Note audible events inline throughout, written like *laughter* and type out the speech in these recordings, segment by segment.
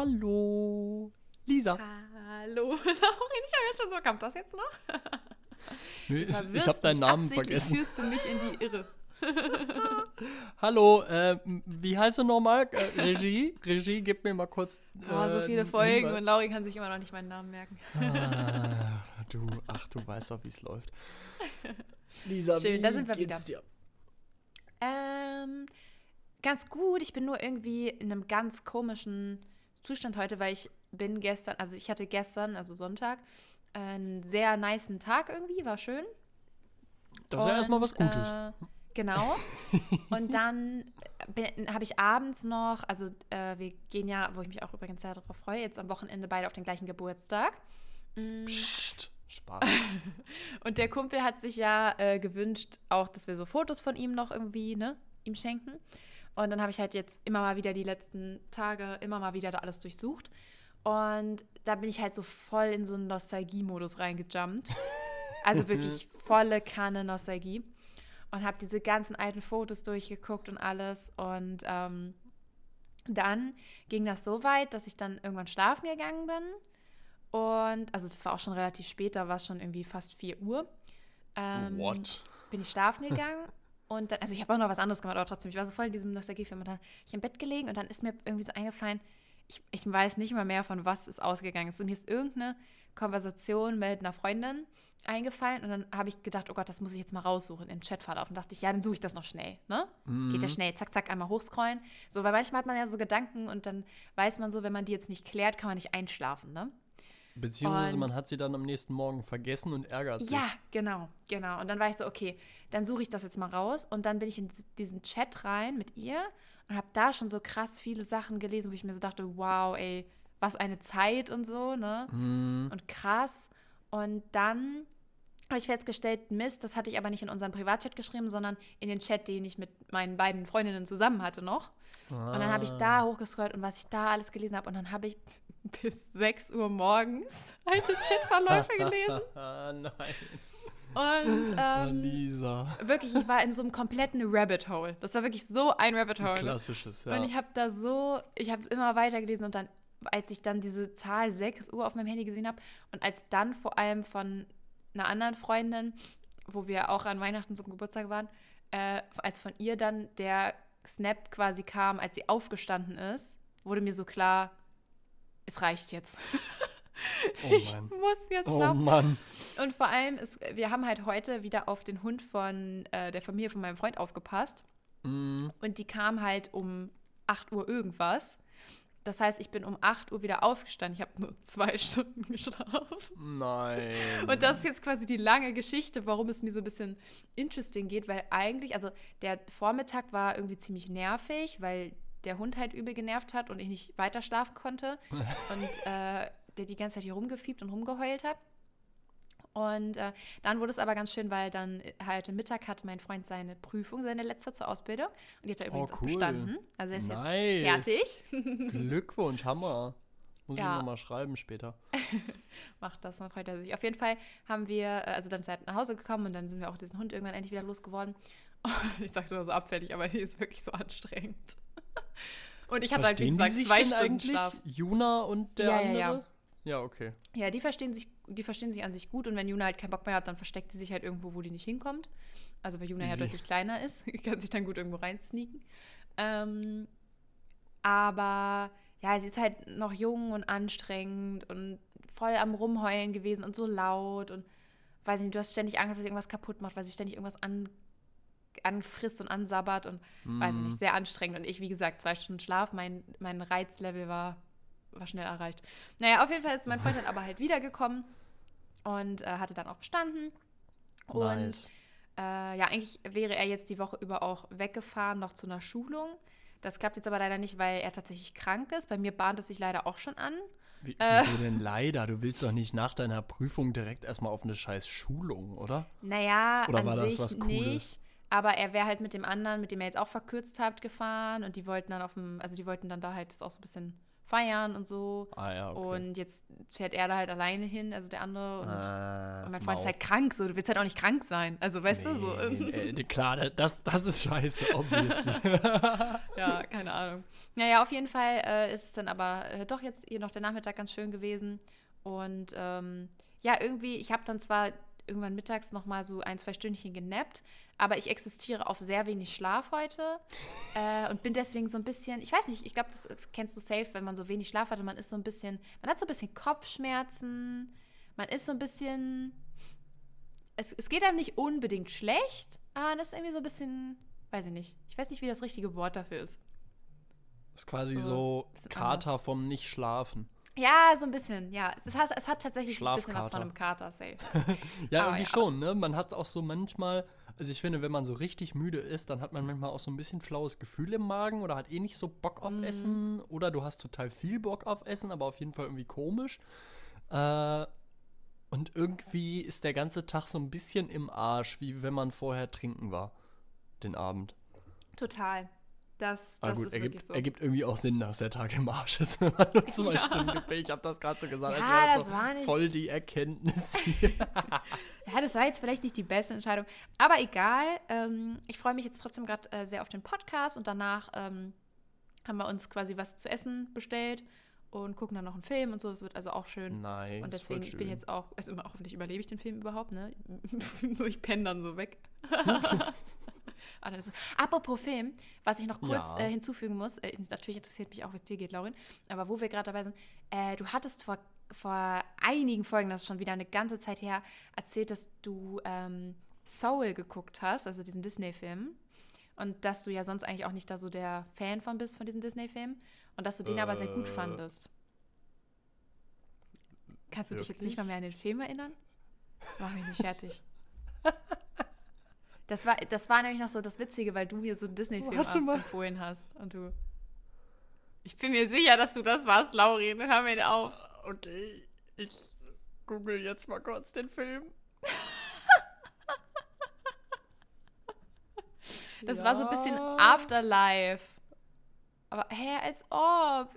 Hallo. Lisa. Hallo. *laughs* Laurin, ich habe jetzt schon so, kommt das jetzt noch? *laughs* Nee, ich ich habe deinen Namen vergessen. führst du mich in die Irre. *laughs* Hallo, äh, wie heißt du nochmal? Äh, Regie? Regie, gib mir mal kurz. Oh, so äh, viele einen Folgen Hinweis. und Lauri kann sich immer noch nicht meinen Namen merken. Ah, du, ach, du weißt doch, wie es läuft. Lisa, Schön, wie da sind wir geht's dir? Ähm, ganz gut. Ich bin nur irgendwie in einem ganz komischen Zustand heute, weil ich bin gestern, also ich hatte gestern, also Sonntag, einen sehr niceen Tag irgendwie, war schön. Das ist ja erstmal was Gutes. Äh, genau. Und dann habe ich abends noch, also äh, wir gehen ja, wo ich mich auch übrigens sehr darauf freue, jetzt am Wochenende beide auf den gleichen Geburtstag. Mm, Psst, Spaß. *laughs* Und der Kumpel hat sich ja äh, gewünscht, auch, dass wir so Fotos von ihm noch irgendwie, ne, ihm schenken. Und dann habe ich halt jetzt immer mal wieder die letzten Tage, immer mal wieder da alles durchsucht. Und da bin ich halt so voll in so einen Nostalgie-Modus reingejumpt. *laughs* Also wirklich volle Kanne Nostalgie. Und habe diese ganzen alten Fotos durchgeguckt und alles. Und ähm, dann ging das so weit, dass ich dann irgendwann schlafen gegangen bin. Und, also das war auch schon relativ spät, da war es schon irgendwie fast 4 Uhr. Ähm, What? Bin ich schlafen gegangen. Und dann, also ich habe auch noch was anderes gemacht, aber trotzdem, ich war so voll in diesem Nostalgiefilm. Und dann hab ich im Bett gelegen und dann ist mir irgendwie so eingefallen, ich, ich weiß nicht mal mehr, von was es ausgegangen ist. Und mir ist irgendeine Konversation mit einer Freundin eingefallen und dann habe ich gedacht, oh Gott, das muss ich jetzt mal raussuchen im Chatverlauf. Und dachte ich, ja, dann suche ich das noch schnell. Ne? Geht ja schnell, zack, zack, einmal hochscrollen. So, weil manchmal hat man ja so Gedanken und dann weiß man so, wenn man die jetzt nicht klärt, kann man nicht einschlafen, ne? Beziehungsweise Und- man hat sie dann am nächsten Morgen vergessen und ärgert sich. Ja, genau, genau. Und dann war ich so, okay, dann suche ich das jetzt mal raus. Und dann bin ich in diesen Chat rein mit ihr und habe da schon so krass viele Sachen gelesen, wo ich mir so dachte, wow, ey, was eine Zeit und so, ne? Hm, Und krass. Und dann habe ich festgestellt, Mist, das hatte ich aber nicht in unseren Privatchat geschrieben, sondern in den Chat, den ich mit meinen beiden Freundinnen zusammen hatte noch. Und dann habe ich Ah. da hochgescrollt und was ich da alles gelesen habe. Und dann habe ich *laughs* bis 6 Uhr morgens alte Chatverläufe gelesen. Ah, *laughs* nein. Und Ah, ähm, Lisa. wirklich, ich war in so einem kompletten Rabbit Hole. Das war wirklich so ein Rabbit Hole. Klassisches, ja. Und ich habe da so, ich habe immer weiter gelesen und dann, als ich dann diese Zahl 6 Uhr auf meinem Handy gesehen habe und als dann vor allem von einer anderen Freundin, wo wir auch an Weihnachten zum Geburtstag waren, äh, als von ihr dann der Snap quasi kam, als sie aufgestanden ist, wurde mir so klar, es reicht jetzt. oh *laughs* Ich muss jetzt Oh schlafen. Mann. Und vor allem, ist, wir haben halt heute wieder auf den Hund von äh, der Familie von meinem Freund aufgepasst. Mm, Und die kam halt um 8 Uhr irgendwas. Das heißt, ich bin um 8 Uhr wieder aufgestanden. Ich habe nur zwei *laughs* Stunden geschlafen. nein. Und das ist jetzt quasi die lange Geschichte, warum es mir so ein bisschen interesting geht, weil eigentlich, also der Vormittag war irgendwie ziemlich nervig, weil der Hund halt übel genervt hat und ich nicht weiter schlafen konnte *laughs* und äh, der die ganze Zeit hier rumgefiebt und rumgeheult hat. Und äh, dann wurde es aber ganz schön, weil dann äh, heute Mittag hatte mein Freund seine Prüfung, seine letzte zur Ausbildung. Und die hat er übrigens auch Oh, cool. bestanden. Also er ist Nice. jetzt fertig. Glückwunsch, Hammer. Muss ich Ja. nochmal schreiben später. *laughs* macht das, dann freut er sich. Auf jeden Fall haben wir, äh, also dann er halt nach Hause gekommen und dann sind wir auch diesen Hund irgendwann endlich wieder losgeworden. *laughs* Ich sag's immer so abfällig, aber hier ist wirklich so anstrengend. *laughs* Und ich hatte halt, wie gesagt, zwei Stunden eigentlich? Schlaf. Juna und der Ja, ja, andere? ja. Ja, okay. Ja, die verstehen sich, die verstehen sich an sich gut und wenn Juna halt keinen Bock mehr hat, dann versteckt sie sich halt irgendwo, wo die nicht hinkommt. Also weil Juna ja Easy. deutlich kleiner ist, *laughs* kann sich dann gut irgendwo reinsneaken. Ähm, aber ja, sie ist halt noch jung und anstrengend und voll am Rumheulen gewesen und so laut und weiß nicht, du hast ständig Angst, dass sie irgendwas kaputt macht, weil sie ständig irgendwas an, anfrisst und ansabbert und weiß ich nicht, sehr anstrengend. Und ich, wie gesagt, zwei Stunden Schlaf, mein, mein Reizlevel war, war schnell erreicht. Naja, auf jeden Fall ist mein Freund dann aber halt wiedergekommen und äh, hatte dann auch bestanden. Und nice. äh, ja, eigentlich wäre er jetzt die Woche über auch weggefahren, noch zu einer Schulung. Das klappt jetzt aber leider nicht, weil er tatsächlich krank ist. Bei mir bahnt es sich leider auch schon an. Wie, äh, wieso denn leider? Du willst doch nicht nach deiner Prüfung direkt erstmal auf eine scheiß Schulung, oder? Naja, Oder an war das sich was Cooles? nicht. Aber er wäre halt mit dem anderen, mit dem er jetzt auch verkürzt habt, gefahren und die wollten dann auf dem, also die wollten dann da halt das auch so ein bisschen feiern und so. Ah ja, okay. Und jetzt fährt er da halt alleine hin, also der andere. Und, Ah, und mein Freund ist Mau. halt krank, so. Du willst halt auch nicht krank sein. Also, weißt du, so. Nee, nee, nee, klar, das, das ist scheiße, *laughs* obviously. ja, keine Ahnung. Naja, auf jeden Fall äh, ist es dann aber äh, doch jetzt hier noch der Nachmittag ganz schön gewesen. Und ähm, ja, irgendwie, ich habe dann zwar irgendwann mittags noch mal so ein, zwei Stündchen genappt, aber ich existiere auf sehr wenig Schlaf heute *laughs* äh, und bin deswegen so ein bisschen, ich weiß nicht, ich glaube, das, das kennst du safe, wenn man so wenig Schlaf hatte, man ist so ein bisschen, man hat so ein bisschen Kopfschmerzen, man ist so ein bisschen, es, es geht einem nicht unbedingt schlecht, aber man ist irgendwie so ein bisschen, weiß ich nicht, ich weiß nicht, wie das richtige Wort dafür ist. ist quasi So, so, Kater vom Nicht-Schlafen. Ja, so ein bisschen, ja. Es hat, es hat tatsächlich ein bisschen was von einem Kater, safe. *laughs* Ja, Aber irgendwie ja. schon, ne? Man hat auch so manchmal, also ich finde, wenn man so richtig müde ist, dann hat man manchmal auch so ein bisschen flaues Gefühl im Magen oder hat eh nicht so Bock auf Mhm. Essen oder du hast total viel Bock auf Essen, aber auf jeden Fall irgendwie komisch. Äh, und irgendwie ist der ganze Tag so ein bisschen im Arsch, wie wenn man vorher trinken war, den Abend. Total. Das, Ah das gut, ist ergibt, wirklich so. ergibt irgendwie auch Sinn, dass der Tag im Arsch ist, *laughs* wenn man nur zwei Stunden gepennt. Ich habe das gerade so gesagt, Ja, als das so war nicht- voll die Erkenntnis *laughs* hier. Ja, das war jetzt vielleicht nicht die beste Entscheidung. Aber egal. Ähm, ich freue mich jetzt trotzdem gerade äh, sehr auf den Podcast und danach ähm, haben wir uns quasi was zu essen bestellt und gucken dann noch einen Film und so. Das wird also auch schön. Nein. Und deswegen, ich bin jetzt auch, also immer hoffentlich überlebe ich den Film überhaupt, ne? *laughs* so, ich penne dann so weg. *laughs* Ist- Apropos Film, was ich noch kurz Ja. äh, hinzufügen muss, äh, natürlich interessiert mich auch, wie es dir geht, Laurin, aber wo wir gerade dabei sind, äh, du hattest vor, vor einigen Folgen, das ist schon wieder eine ganze Zeit her, erzählt, dass du ähm, Soul geguckt hast, also diesen Disney-Film. Und dass du ja sonst eigentlich auch nicht da so der Fan von bist, von diesen Disney-Filmen. Und dass du den aber sehr gut Äh. fandest. Kannst du dich jetzt Wirklich? nicht mal mehr an den Film erinnern? Mach mich nicht fertig. Das war, das war nämlich noch so das Witzige, weil du mir so einen Disney-Film empfohlen hast. Und du. Ich bin mir sicher, dass du das warst, Laurin. Hör mir auf. Okay, ich google jetzt mal kurz den Film. *laughs* Das war so ein bisschen Ja. Afterlife. Aber hä, als ob.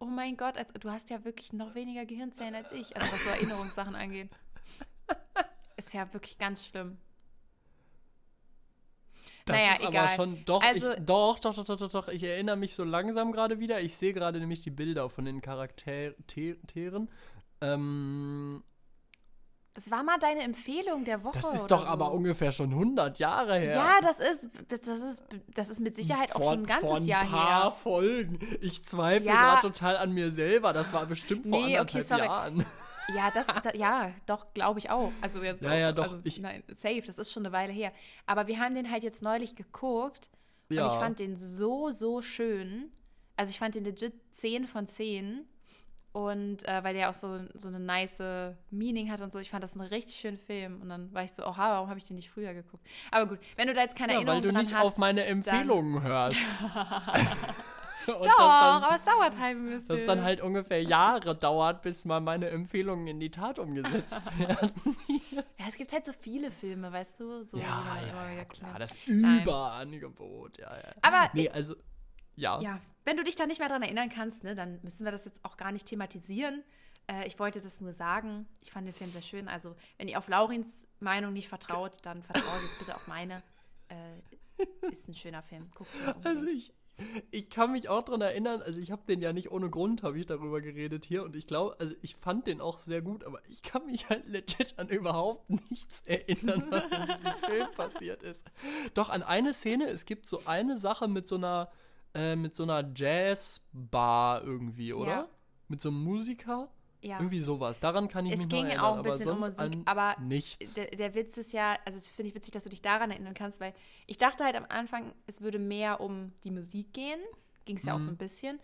Oh mein Gott, als, du hast ja wirklich noch weniger Gehirnzellen als ich, also was so Erinnerungssachen angeht. Ist ja wirklich ganz schlimm. Das Naja, ist egal. aber schon doch, Also- ich, doch, doch, doch, doch, doch, doch. Ich erinnere mich so langsam gerade wieder. Ich sehe gerade nämlich die Bilder von den Charakteren. Ähm, Das war mal deine Empfehlung der Woche. das ist doch so. aber ungefähr schon 100 Jahre her. Ja, das ist, das ist, das ist mit Sicherheit auch Vor- schon ein ganzes vor ein Jahr paar her. Folgen. Ich zweifle Ja. gerade total an mir selber. Das war bestimmt vor Nee, okay, anderthalb sorry. Jahren. *laughs* Ja, das, *laughs* da, ja, doch, glaube ich auch. Also jetzt Ja, auch, ja, doch, Also, ich- nein, safe, das ist schon eine Weile her. Aber wir haben den halt jetzt neulich geguckt Ja. und ich fand den so, so schön. Also ich fand den legit 10 von 10. Und äh, weil der auch so, so eine nice Meaning hat und so, ich fand das einen richtig schönen Film. Und dann war ich so, oha, warum habe ich den nicht früher geguckt? Aber gut, wenn du da jetzt keine ja, weil Erinnerung du dran nicht hast. auf meine Empfehlungen hörst. *laughs* *laughs* Doch, dann, aber es dauert halt ein bisschen. dass dann halt ungefähr Jahre dauert, bis mal meine Empfehlungen in die Tat umgesetzt *laughs* werden. Ja, es gibt halt so viele Filme, weißt du? So, ja, ja, ja, klar, das Nein. Überangebot, ja, ja. Aber Nee, also, ja. Ja, wenn du dich da nicht mehr dran erinnern kannst, ne, dann müssen wir das jetzt auch gar nicht thematisieren. Äh, ich wollte das nur sagen. Ich fand den Film sehr schön. Also, wenn ihr auf Laurins Meinung nicht vertraut, dann vertraut jetzt bitte auf meine. Äh, ist ein schöner Film. Guckt. Also ich, ich kann mich auch dran erinnern, also ich habe den ja nicht ohne Grund, habe ich darüber geredet hier und ich glaube, also ich fand den auch sehr gut, aber ich kann mich halt legit an überhaupt nichts erinnern, was in diesem *laughs* Film passiert ist. Doch an eine Szene, es gibt so eine Sache mit so einer, äh, mit so einer Jazzbar irgendwie, oder? Ja. Mit so einem Musiker? Ja. Irgendwie sowas. Daran kann ich Es mich ging noch erinnern, auch ein aber bisschen um Musik, aber nichts. der, der Witz ist ja, also das finde ich witzig, dass du dich daran erinnern kannst, weil ich dachte halt am Anfang, es würde mehr um die Musik gehen. Ging es ja auch so ein Mhm. bisschen.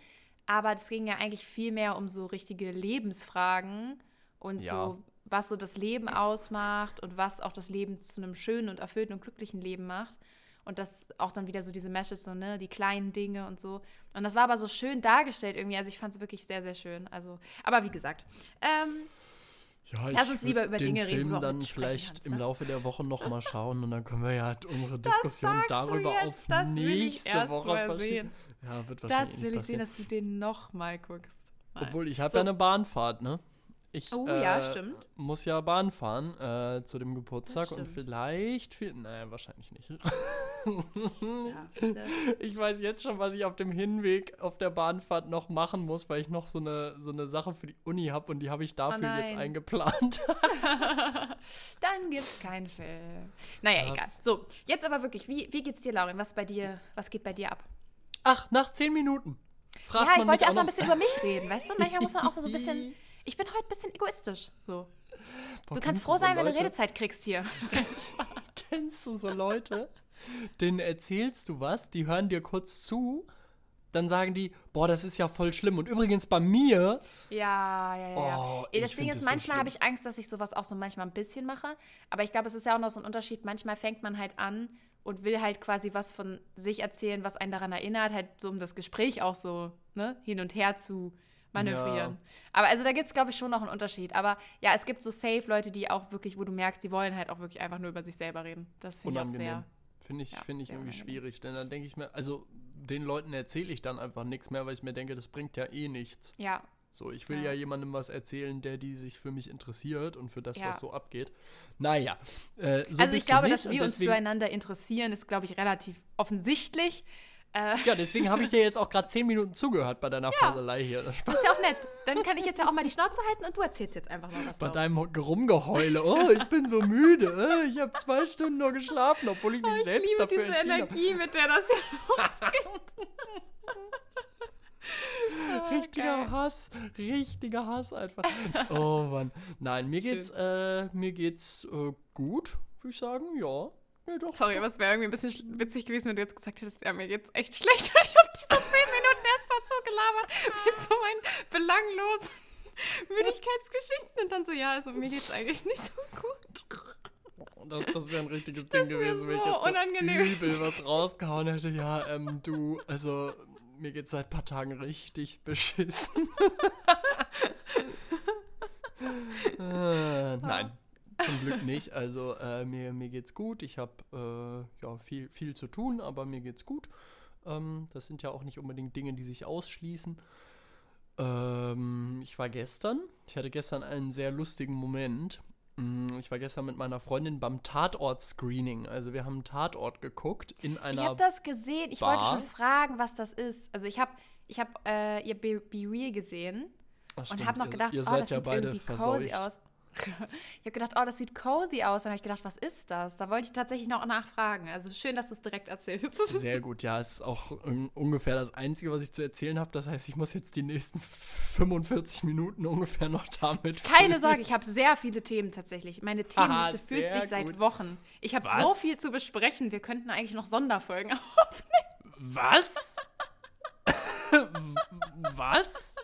Aber es ging ja eigentlich viel mehr um so richtige Lebensfragen und Ja. so, was so das Leben ausmacht und was auch das Leben zu einem schönen und erfüllten und glücklichen Leben macht. Und das auch dann wieder so diese Message, so, ne, die kleinen Dinge und so. Und das war aber so schön dargestellt irgendwie. Also ich fand es wirklich sehr, sehr schön. Also, aber wie gesagt, ähm, Ja, Lass ich uns lieber über den Dinge reden, Film auch dann vielleicht kannst, im ne? Laufe der Woche noch mal schauen und dann können wir ja halt unsere Diskussion darüber jetzt? auf Das will ich nächste Woche verschieben. sehen. Ja, wird wahrscheinlich Das will ich sehen, dass du den nochmal guckst. Nein. Obwohl, ich habe So. ja eine Bahnfahrt, ne? Ich Oh, äh, ja, stimmt. muss ja Bahn fahren äh, zu dem Geburtstag und vielleicht, viel, naja, wahrscheinlich nicht. *laughs* Ja, *laughs* Ich weiß jetzt schon, was ich auf dem Hinweg auf der Bahnfahrt noch machen muss, weil ich noch so eine, so eine Sache für die Uni habe und die habe ich dafür jetzt nein. eingeplant. *laughs* *laughs* Dann gibt's keinen Film. Naja, Ja. egal. So, jetzt aber wirklich, wie, wie geht's dir, Laurin? Was bei dir, was geht bei dir ab? Ach, nach zehn Minuten. Fragt ja, ich wollte mich erst mal auch ein bisschen über mich reden, weißt du? Manchmal muss man auch so ein bisschen. Ich bin heute ein bisschen egoistisch. So. Boah, Du kannst froh so sein, wenn du Redezeit kriegst hier. Kennst du so Leute, denen erzählst du was, die hören dir kurz zu, dann sagen die, boah, das ist ja voll schlimm. Und übrigens bei mir, Ja, ja, ja. Oh, Ey, das Ding ist, das so manchmal habe schlimm. ich Angst, dass ich sowas auch so manchmal ein bisschen mache. Aber ich glaube, es ist ja auch noch so ein Unterschied. Manchmal fängt man halt an und will halt quasi was von sich erzählen, was einen daran erinnert, halt so um das Gespräch auch so ne, hin und her zu manövrieren. Ja. Aber also da gibt es, glaube ich, schon noch einen Unterschied. Aber ja, es gibt so safe Leute, die auch wirklich, wo du merkst, die wollen halt auch wirklich einfach nur über sich selber reden. Das finde ich auch sehr. Finde ich, Ja, find ich irgendwie schwierig. Denn dann denke ich mir, also den Leuten erzähle ich dann einfach nichts mehr, weil ich mir denke, das bringt ja eh nichts. Ja, So, ich will Ja. ja, jemandem was erzählen, der die sich für mich interessiert und für das, Ja. was so abgeht. Naja. Äh, so also ich glaube, dass wir uns füreinander interessieren, ist, glaube ich, relativ offensichtlich. Äh, Ja, deswegen habe ich dir jetzt auch gerade zehn Minuten zugehört bei deiner Faselei hier. Das ist ja auch nett. Dann kann ich jetzt ja auch mal die Schnauze halten und du erzählst jetzt einfach mal was. Bei deinem Rumgeheule. Oh, ich bin so müde. Äh, Ich habe zwei Stunden nur geschlafen, obwohl ich mich Oh, ich selbst liebe dafür diese entschieden habe. Energie, mit der das hier *laughs* losgeht. *laughs* Oh, Richtiger geil. Hass, richtiger Hass einfach. Oh Mann. Nein, mir Schön. geht's, äh, mir geht's äh, gut, würde ich sagen. Ja. Ja doch. Sorry, aber es wäre irgendwie ein bisschen sch- witzig gewesen, wenn du jetzt gesagt hättest, ja, mir geht's echt *laughs* schlecht. Ich habe dich so zehn Minuten erst mal so gelabert mit so meinen belanglosen *laughs* Müdigkeitsgeschichten und dann so, ja, also mir geht's eigentlich nicht so gut. Das, das wäre ein richtiges *laughs* Das Ding gewesen, wenn ich so jetzt so unangenehm. übel was rausgehauen hätte. Ja, ähm, du, also mir geht's seit paar Tagen richtig beschissen. äh, nein, zum Glück nicht. Also äh, mir, mir geht's gut. Ich habe äh, ja, viel, viel zu tun, aber mir geht's gut. Ähm, das sind ja auch nicht unbedingt Dinge, die sich ausschließen. Ähm, ich war gestern, ich hatte gestern einen sehr lustigen Moment. Mm, Ich war gestern mit meiner Freundin beim Tatort-Screening. Also wir haben einen Tatort geguckt in Ich einer habe das gesehen. Ich Bar? wollte schon fragen, was das ist. Also ich habe ich hab, äh, ihr Be, Be Real gesehen Ach, und habe noch ihr- gedacht, ihr oh, seid das ja sieht beide irgendwie cozy verseucht. aus. *laughs* ich habe gedacht, oh, das sieht cozy aus. Dann habe ich gedacht, was ist das? Da wollte ich tatsächlich noch nachfragen. Also schön, dass du es direkt erzählst. *laughs* Sehr gut, ja, es ist auch un ungefähr das Einzige, was ich zu erzählen habe. Das heißt, ich muss jetzt die nächsten 45 Minuten ungefähr noch damit Keine füllen. Sorge, ich habe sehr viele Themen tatsächlich. Meine Themenliste fühlt sich seit gut. Wochen. Ich habe so viel zu besprechen. Wir könnten eigentlich noch Sonderfolgen *laughs* Was? Was?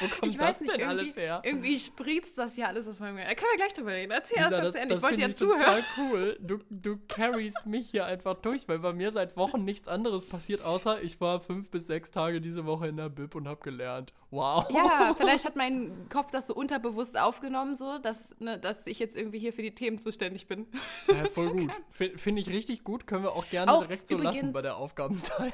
Wo kommt Ich das weiß nicht, denn alles her? irgendwie spritzt das hier alles aus meinem Gehirn. Da können wir gleich drüber reden. Erzähl erst mal das, zu Ende. Ich wollte ja finde zuhören. total cool. Du, du carryst mich hier einfach durch, weil bei mir seit Wochen nichts anderes passiert, außer ich war fünf bis sechs Tage diese Woche in der Bib und habe gelernt. Wow. Ja, *laughs* vielleicht hat mein Kopf das so unterbewusst aufgenommen, so, dass, ne, dass ich jetzt irgendwie hier für die Themen zuständig bin. *laughs* Ja, voll gut. Finde ich richtig gut. Können wir auch gerne Auch direkt so lassen übrigens- bei der Aufgabenteilung.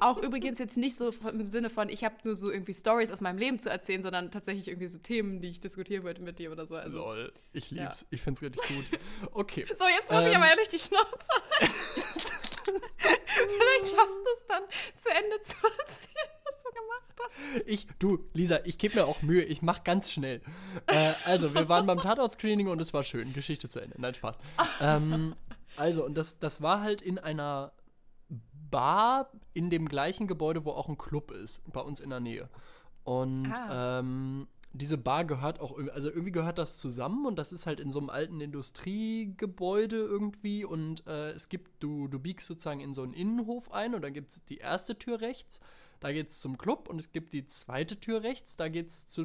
Auch übrigens jetzt nicht so im Sinne von, ich habe nur so irgendwie Stories aus meinem Leben zu erzählen, sondern tatsächlich irgendwie so Themen, die ich diskutieren wollte mit dir oder so. Also. Lol. Ich Ja. lieb's. Ich find's richtig gut. Okay. *laughs* So, jetzt muss ich Ähm. aber ehrlich die Schnauze. *laughs* Vielleicht schaffst du es dann zu Ende zu erzählen, was du gemacht hast. Ich, du, Lisa, ich gebe mir auch Mühe. Ich mach ganz schnell. Äh, also, wir waren beim Tatort-Screening und es war schön. Geschichte zu Ende. Nein, Spaß. ähm, also, und das, das war halt in einer Bar in dem gleichen Gebäude, wo auch ein Club ist, bei uns in der Nähe. Und Ah. ähm, diese Bar gehört auch, also irgendwie gehört das zusammen und das ist halt in so einem alten Industriegebäude irgendwie und äh, es gibt, du, du biegst sozusagen in so einen Innenhof ein und dann gibt es die erste Tür rechts, da geht es zum Club und es gibt die zweite Tür rechts, da geht es zu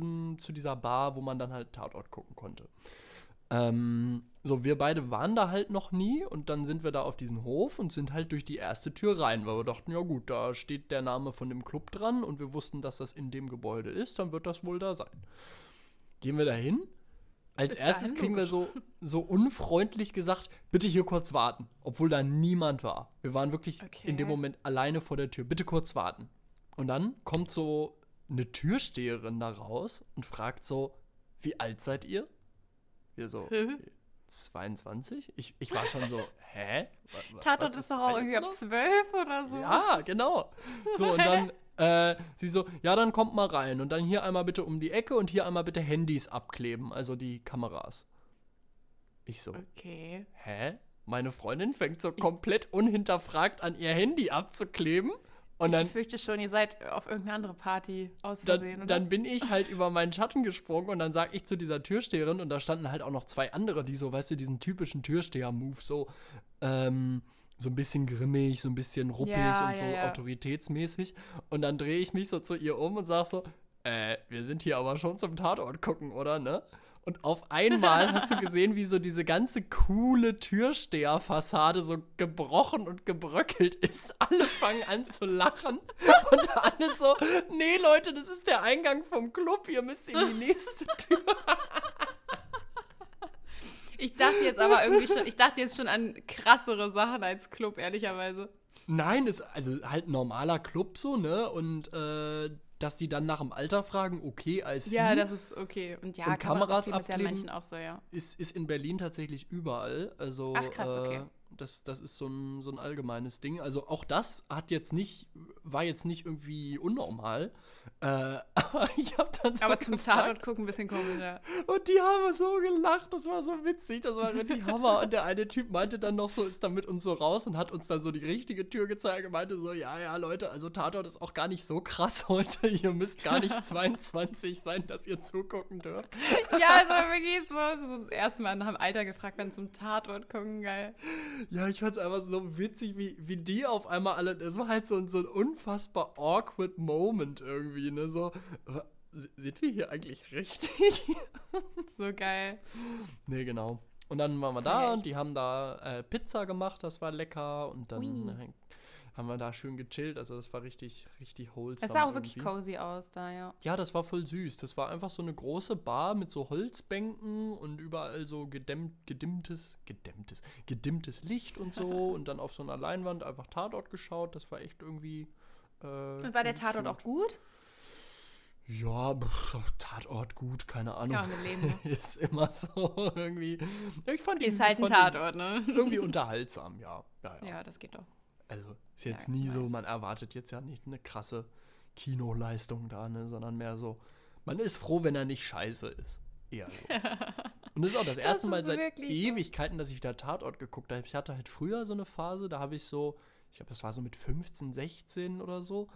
dieser Bar, wo man dann halt Tatort gucken konnte. Ähm, so, wir beide waren da halt noch nie und dann sind wir da auf diesen Hof und sind halt durch die erste Tür rein, weil wir dachten, ja gut, da steht der Name von dem Club dran und wir wussten, dass das in dem Gebäude ist, dann wird das wohl da sein. Gehen wir da hin? Als Bis erstes kriegen wir so, so unfreundlich gesagt, bitte hier kurz warten, obwohl da niemand war. Wir waren wirklich Okay. in dem Moment alleine vor der Tür. Bitte kurz warten. Und dann kommt so eine Türsteherin da raus und fragt so, wie alt seid ihr? Wir so, 22? Ich, ich war schon so, *laughs* hä? Wa- wa- Tatort was ist doch auch irgendwie ab jetzt 12 oder so. Ja, genau. So, und dann *laughs* äh, sie so, ja, dann kommt mal rein. Und dann hier einmal bitte um die Ecke und hier einmal bitte Handys abkleben, also die Kameras. Ich so, Okay. hä? Meine Freundin fängt so komplett unhinterfragt an, ihr Handy abzukleben. Und dann Ich fürchte schon, ihr seid auf irgendeine andere Party aus Versehen, dann, dann bin ich halt über meinen Schatten gesprungen und dann sag ich zu dieser Türsteherin und da standen halt auch noch zwei andere, die so, weißt du, diesen typischen Türsteher-Move so, ähm, so ein bisschen grimmig, so ein bisschen ruppig Ja, und so ja, ja. autoritätsmäßig. Und dann drehe ich mich so zu ihr um und sag so, äh, wir sind hier aber schon zum Tatort gucken, oder, ne? Und auf einmal hast du gesehen, wie so diese ganze coole Türsteherfassade so gebrochen und gebröckelt ist. Alle fangen an zu lachen und alle so, nee Leute, das ist der Eingang vom Club, ihr müsst in die nächste Tür. Ich dachte jetzt aber irgendwie schon, ich dachte jetzt schon an krassere Sachen als Club, ehrlicherweise. Nein, ist also halt ein normaler Club so, ne? Und äh, dass die dann nach dem Alter fragen, okay, als Ja, das ist okay. Und ja, Und Kameras abkleben ist ja abkleben? manchen auch so, ja. ist, ist in Berlin tatsächlich überall. Also, Ach, krass, okay. äh, das, das ist so ein, so ein allgemeines Ding. Also auch das hat jetzt nicht, war jetzt nicht irgendwie unnormal. Äh, *laughs* aber ich habe dann so Aber zum gefragt, Tatort gucken ein bisschen komisch, ja. Und die haben so gelacht, das war so witzig, das war richtig *laughs* Hammer. Und der eine Typ meinte dann noch so, ist dann mit uns so raus und hat uns dann so die richtige Tür gezeigt und meinte so, ja, ja, Leute, also Tatort ist auch gar nicht so krass *laughs* heute. Ihr müsst gar nicht 22 sein, dass ihr zugucken dürft. Ja, es war wirklich so, so erstmal nach dem Alter gefragt, wenn zum Tatort gucken, geil. Ja, ich fand's einfach so witzig, wie, wie die auf einmal alle, es war halt so, ein- so ein unfassbar awkward Moment irgendwie, ne, so, sind wir hier eigentlich richtig? *laughs* So geil. Nee, genau. Und dann waren wir da und die haben da äh, Pizza gemacht, das war lecker. Und dann Ui. Haben wir da schön gechillt. Also das war richtig, richtig wholesome. Es sah auch wirklich irgendwie. cozy aus da, ja. Ja, das war voll süß. Das war einfach so eine große Bar mit so Holzbänken und überall so gedämmt, gedimmtes, gedämmtes, gedimmtes Licht und so. *laughs* und dann auf so einer Leinwand einfach Tatort geschaut. Das war echt irgendwie. Äh, Und war der Tatort auch gut? Ja, Tatort gut, keine Ahnung. Ja, mit Leben. *laughs* ist immer so irgendwie. Ich fand ihn, Ist halt ein Tatort, ne? Irgendwie unterhaltsam, ja. ja, ja. Ja, das geht doch. Also ist jetzt Ja, nie so, nice. man erwartet jetzt ja nicht eine krasse Kinoleistung da, ne, sondern mehr so, man ist froh, wenn er nicht scheiße ist. Eher so. *laughs* Und das ist auch das, erste Mal seit so. Ewigkeiten, dass ich wieder Tatort geguckt habe. Ich hatte halt früher so eine Phase, da habe ich so, ich glaube, das war so mit 15, 16 oder so,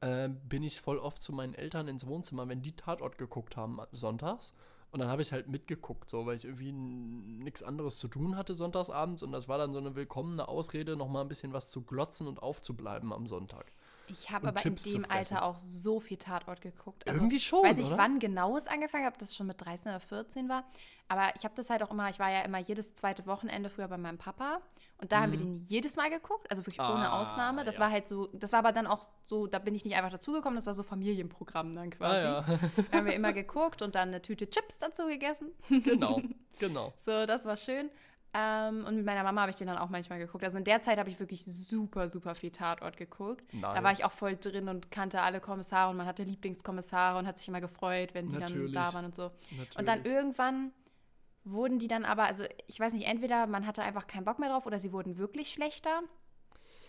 äh, bin ich voll oft zu meinen Eltern ins Wohnzimmer, wenn die Tatort geguckt haben sonntags. Und dann habe ich halt mitgeguckt, so, weil ich irgendwie nichts anderes zu tun hatte sonntagsabends. Und das war dann so eine willkommene Ausrede, nochmal ein bisschen was zu glotzen und aufzubleiben am Sonntag. Ich habe aber Chips in dem. Alter auch so viel Tatort geguckt. Also, Irgendwie schon, Ich weiß nicht, oder? wann genau es angefangen hat, ob das schon mit 13 oder 14 war. Aber ich habe das halt auch immer, ich war ja immer jedes zweite Wochenende früher bei meinem Papa. Und da haben wir den jedes Mal geguckt, also wirklich ohne Mhm. Ah, Ausnahme. Das ja. war halt so, das war aber dann auch so, da bin ich nicht einfach dazugekommen, das war so Familienprogramm dann quasi. Ah, ja. Da haben wir immer geguckt und dann eine Tüte Chips dazu gegessen. genau, genau. *laughs* So, das war schön. Ähm, und mit meiner Mama habe ich den dann auch manchmal geguckt. Also in der Zeit habe ich wirklich super, super viel Tatort geguckt. Da war Nice. ich auch voll drin und kannte alle Kommissare und man hatte Lieblingskommissare und hat sich immer gefreut, wenn die Natürlich. dann da waren und so. Natürlich. Und dann irgendwann wurden die dann aber, also ich weiß nicht, entweder man hatte einfach keinen Bock mehr drauf oder sie wurden wirklich schlechter.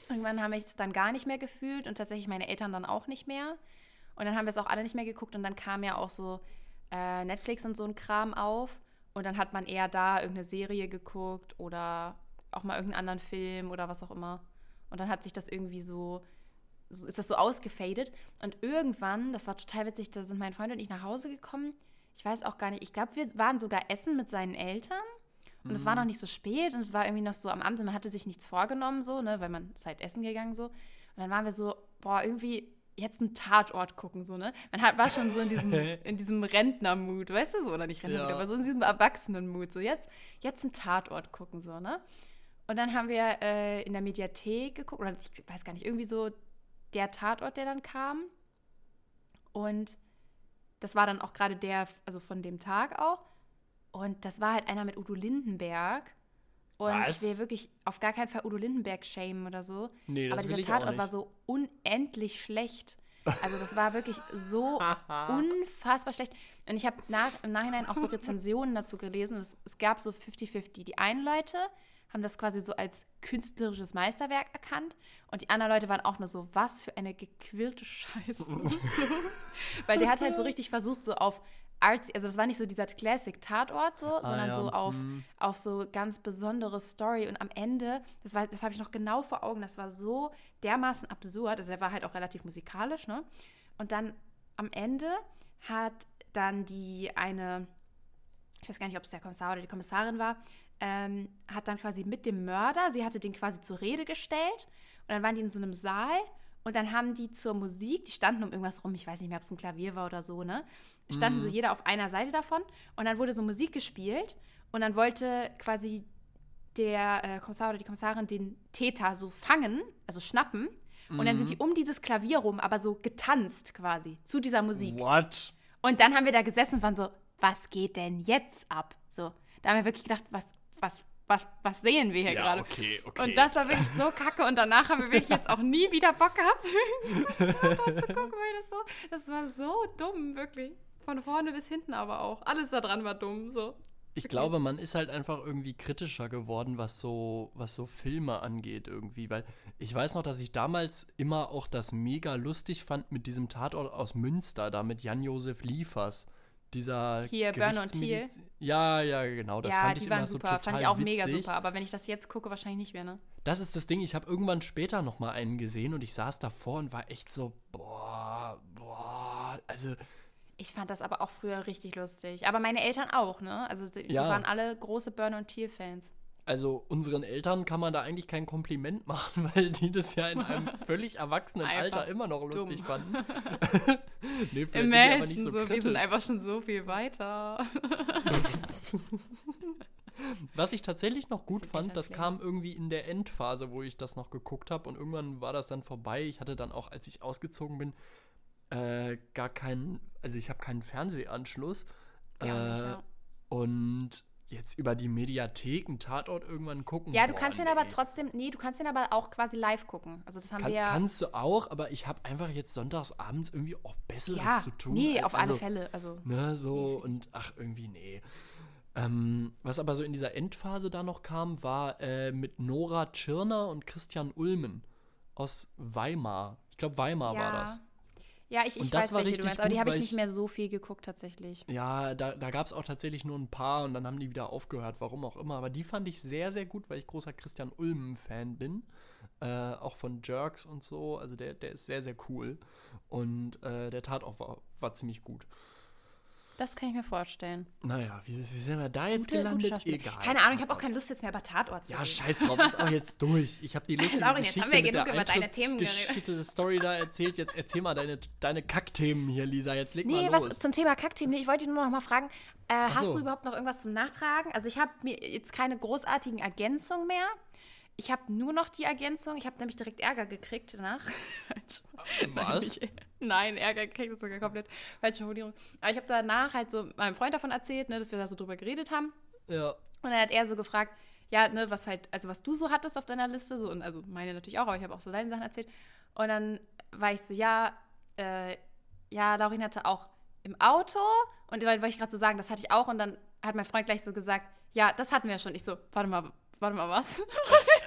Irgendwann habe ich es dann gar nicht mehr gefühlt und tatsächlich meine Eltern dann auch nicht mehr. Und dann haben wir es auch alle nicht mehr geguckt und dann kam ja auch so äh, Netflix und so ein Kram auf. Und dann hat man eher da irgendeine Serie geguckt oder auch mal irgendeinen anderen Film oder was auch immer. Und dann hat sich das irgendwie so, so ist das so ausgefadet. Und irgendwann, das war total witzig, da sind mein Freund und ich nach Hause gekommen. Ich weiß auch gar nicht, ich glaube, wir waren sogar essen mit seinen Eltern. Und es war noch nicht so spät und es war irgendwie noch so am Abend, und man hatte sich nichts vorgenommen, so, ne, weil man ist halt essen gegangen so. Und dann waren wir so, boah, irgendwie jetzt einen Tatort gucken, so, ne? Man hat, war schon so in diesem, *laughs* in diesem Rentner-Mut, weißt du so, oder nicht Rentner-Mut, Ja. aber so in diesem Erwachsenen-Mut, so jetzt, jetzt einen Tatort gucken, so, ne? Und dann haben wir äh, in der Mediathek geguckt, oder ich weiß gar nicht, irgendwie so der Tatort, der dann kam. Und das war dann auch gerade der, also von dem Tag auch. Und das war halt einer mit Udo Lindenberg. Und Was? ich will wirklich auf gar keinen Fall Udo Lindenberg shamen oder so. Nee, das Aber dieser Tatort war so unendlich schlecht. Also das war wirklich so *laughs* unfassbar schlecht. Und ich habe nach, im Nachhinein auch so Rezensionen dazu gelesen. Es, es gab so 50-50. Die einen Leute haben das quasi so als künstlerisches Meisterwerk erkannt und die anderen Leute waren auch nur so, was für eine gequirlte Scheiße. *laughs* Weil der hat halt so richtig versucht, so auf artsy, also das war nicht so dieser Classic-Tatort so, Ah, sondern ja. so auf, Mhm. auf so ganz besondere Story und am Ende, das war, das habe ich noch genau vor Augen, das war so dermaßen absurd, also er war halt auch relativ musikalisch, ne? Und dann am Ende hat dann die eine, ich weiß gar nicht, ob es der Kommissar oder die Kommissarin war, ähm, hat dann quasi mit dem Mörder, sie hatte den quasi zur Rede gestellt und dann waren die in so einem Saal und dann haben die zur Musik, die standen um irgendwas rum, ich weiß nicht mehr, ob es ein Klavier war oder so, ne? Standen so jeder auf einer Seite davon und dann wurde so Musik gespielt und dann wollte quasi der äh, Kommissar oder die Kommissarin den Täter so fangen, also schnappen. Und dann sind die um dieses Klavier rum, aber so getanzt quasi zu dieser Musik. What? Und dann haben wir da gesessen und waren so, was geht denn jetzt ab? So, da haben wir wirklich gedacht, was, was, was, was sehen wir hier Ja, gerade? okay, okay. Und das war wirklich so kacke. Und danach haben wir wirklich jetzt auch nie wieder Bock gehabt, *laughs* da zu gucken, weil das so, das war so dumm, wirklich. Von vorne bis hinten aber auch. Alles da dran war dumm, so. Ich Okay. glaube, man ist halt einfach irgendwie kritischer geworden, was so, was so Filme angeht irgendwie. Weil ich weiß noch, dass ich damals immer auch das mega lustig fand mit diesem Tatort aus Münster, da mit Jan-Josef Liefers. Dieser Hier, Börne und Gerichtsmediz- Ja, ja, genau. Das ja, fand die ich waren immer so super. total Fand ich auch mega witzig. super. Aber wenn ich das jetzt gucke, wahrscheinlich nicht mehr, ne? Das ist das Ding, ich habe irgendwann später noch mal einen gesehen und ich saß davor und war echt so, boah, boah, also Ich fand das aber auch früher richtig lustig. Aber meine Eltern auch, ne? Also die, Ja. waren alle große Burn- und Tier-Fans. Also unseren Eltern kann man da eigentlich kein Kompliment machen, *laughs* weil die das ja in einem *laughs* völlig erwachsenen Alter immer noch lustig dumm. fanden. *laughs* nee, vielleicht sind aber nicht so, so, wir sind einfach schon so viel weiter. Was ich tatsächlich noch gut Bisschen fand, das kam irgendwie in der Endphase, wo ich das noch geguckt habe und irgendwann war das dann vorbei. Ich hatte dann auch, als ich ausgezogen bin, äh, gar keinen, also ich habe keinen Fernsehanschluss. Ja, äh, ja. Und jetzt über die Mediathek einen Tatort irgendwann gucken. Ja, du boah, kannst den nee. aber trotzdem, nee, du kannst den aber auch quasi live gucken. Also das haben Kann, wir ja. Kannst du auch, aber ich habe einfach jetzt sonntags abends irgendwie auch Besseres ja, zu tun. nee, auf also, alle Fälle. Also Ne, so und ach, irgendwie, nee. Ähm, was aber so in dieser Endphase da noch kam, war äh, mit Nora Tschirner und Christian Ulmen aus Weimar. Ich glaube, Weimar war das. Ja, ich, ich weiß, welche du meinst, aber die gut, habe ich nicht ich- mehr so viel geguckt tatsächlich. Ja, da, da gab es auch tatsächlich nur ein paar und dann haben die wieder aufgehört, warum auch immer. Aber die fand ich sehr, sehr gut, weil ich großer Christian Ulmen-Fan bin. Äh, auch von Jerks und so. Also der, der ist sehr, sehr cool. Und äh, der Tat auch war, war ziemlich gut. Das kann ich mir vorstellen. Naja, wie, wie sind wir da jetzt Gute- gute gelandet? Schauspieler. Egal. Keine Ahnung, ich habe auch keine Lust jetzt mehr über Tatort zu Ja, reden. scheiß drauf, ist auch jetzt *laughs* durch. Ich habe die lustige Laurin, jetzt Geschichte haben wir genug der über deine Themen geredet. Story da erzählt. Jetzt erzähl mal deine, deine Kackthemen hier, Lisa. Jetzt leg Nee, mal was los. zum Thema Kackteam. Nee, ich wollte nur noch mal fragen, äh, hast so. du überhaupt noch irgendwas zum Nachtragen? Also ich habe mir jetzt keine großartigen Ergänzungen mehr. Ich habe nur noch die Ergänzung. Ich habe nämlich direkt Ärger gekriegt danach. *laughs* Was? Nein, Ärger gekriegt ist sogar komplett falsche Formulierung. Aber ich habe danach halt so meinem Freund davon erzählt, ne, dass wir da so drüber geredet haben. Ja. Und dann hat er so gefragt, ja, ne, was halt, also was du so hattest auf deiner Liste, so, und also meine natürlich auch, aber ich habe auch so deine Sachen erzählt. Und dann war ich so, ja, äh, ja, Laurin hatte auch im Auto und wollte ich gerade so sagen, das hatte ich auch. Und dann hat mein Freund gleich so gesagt, ja, das hatten wir schon. Ich so, warte mal, warte mal, was? *laughs*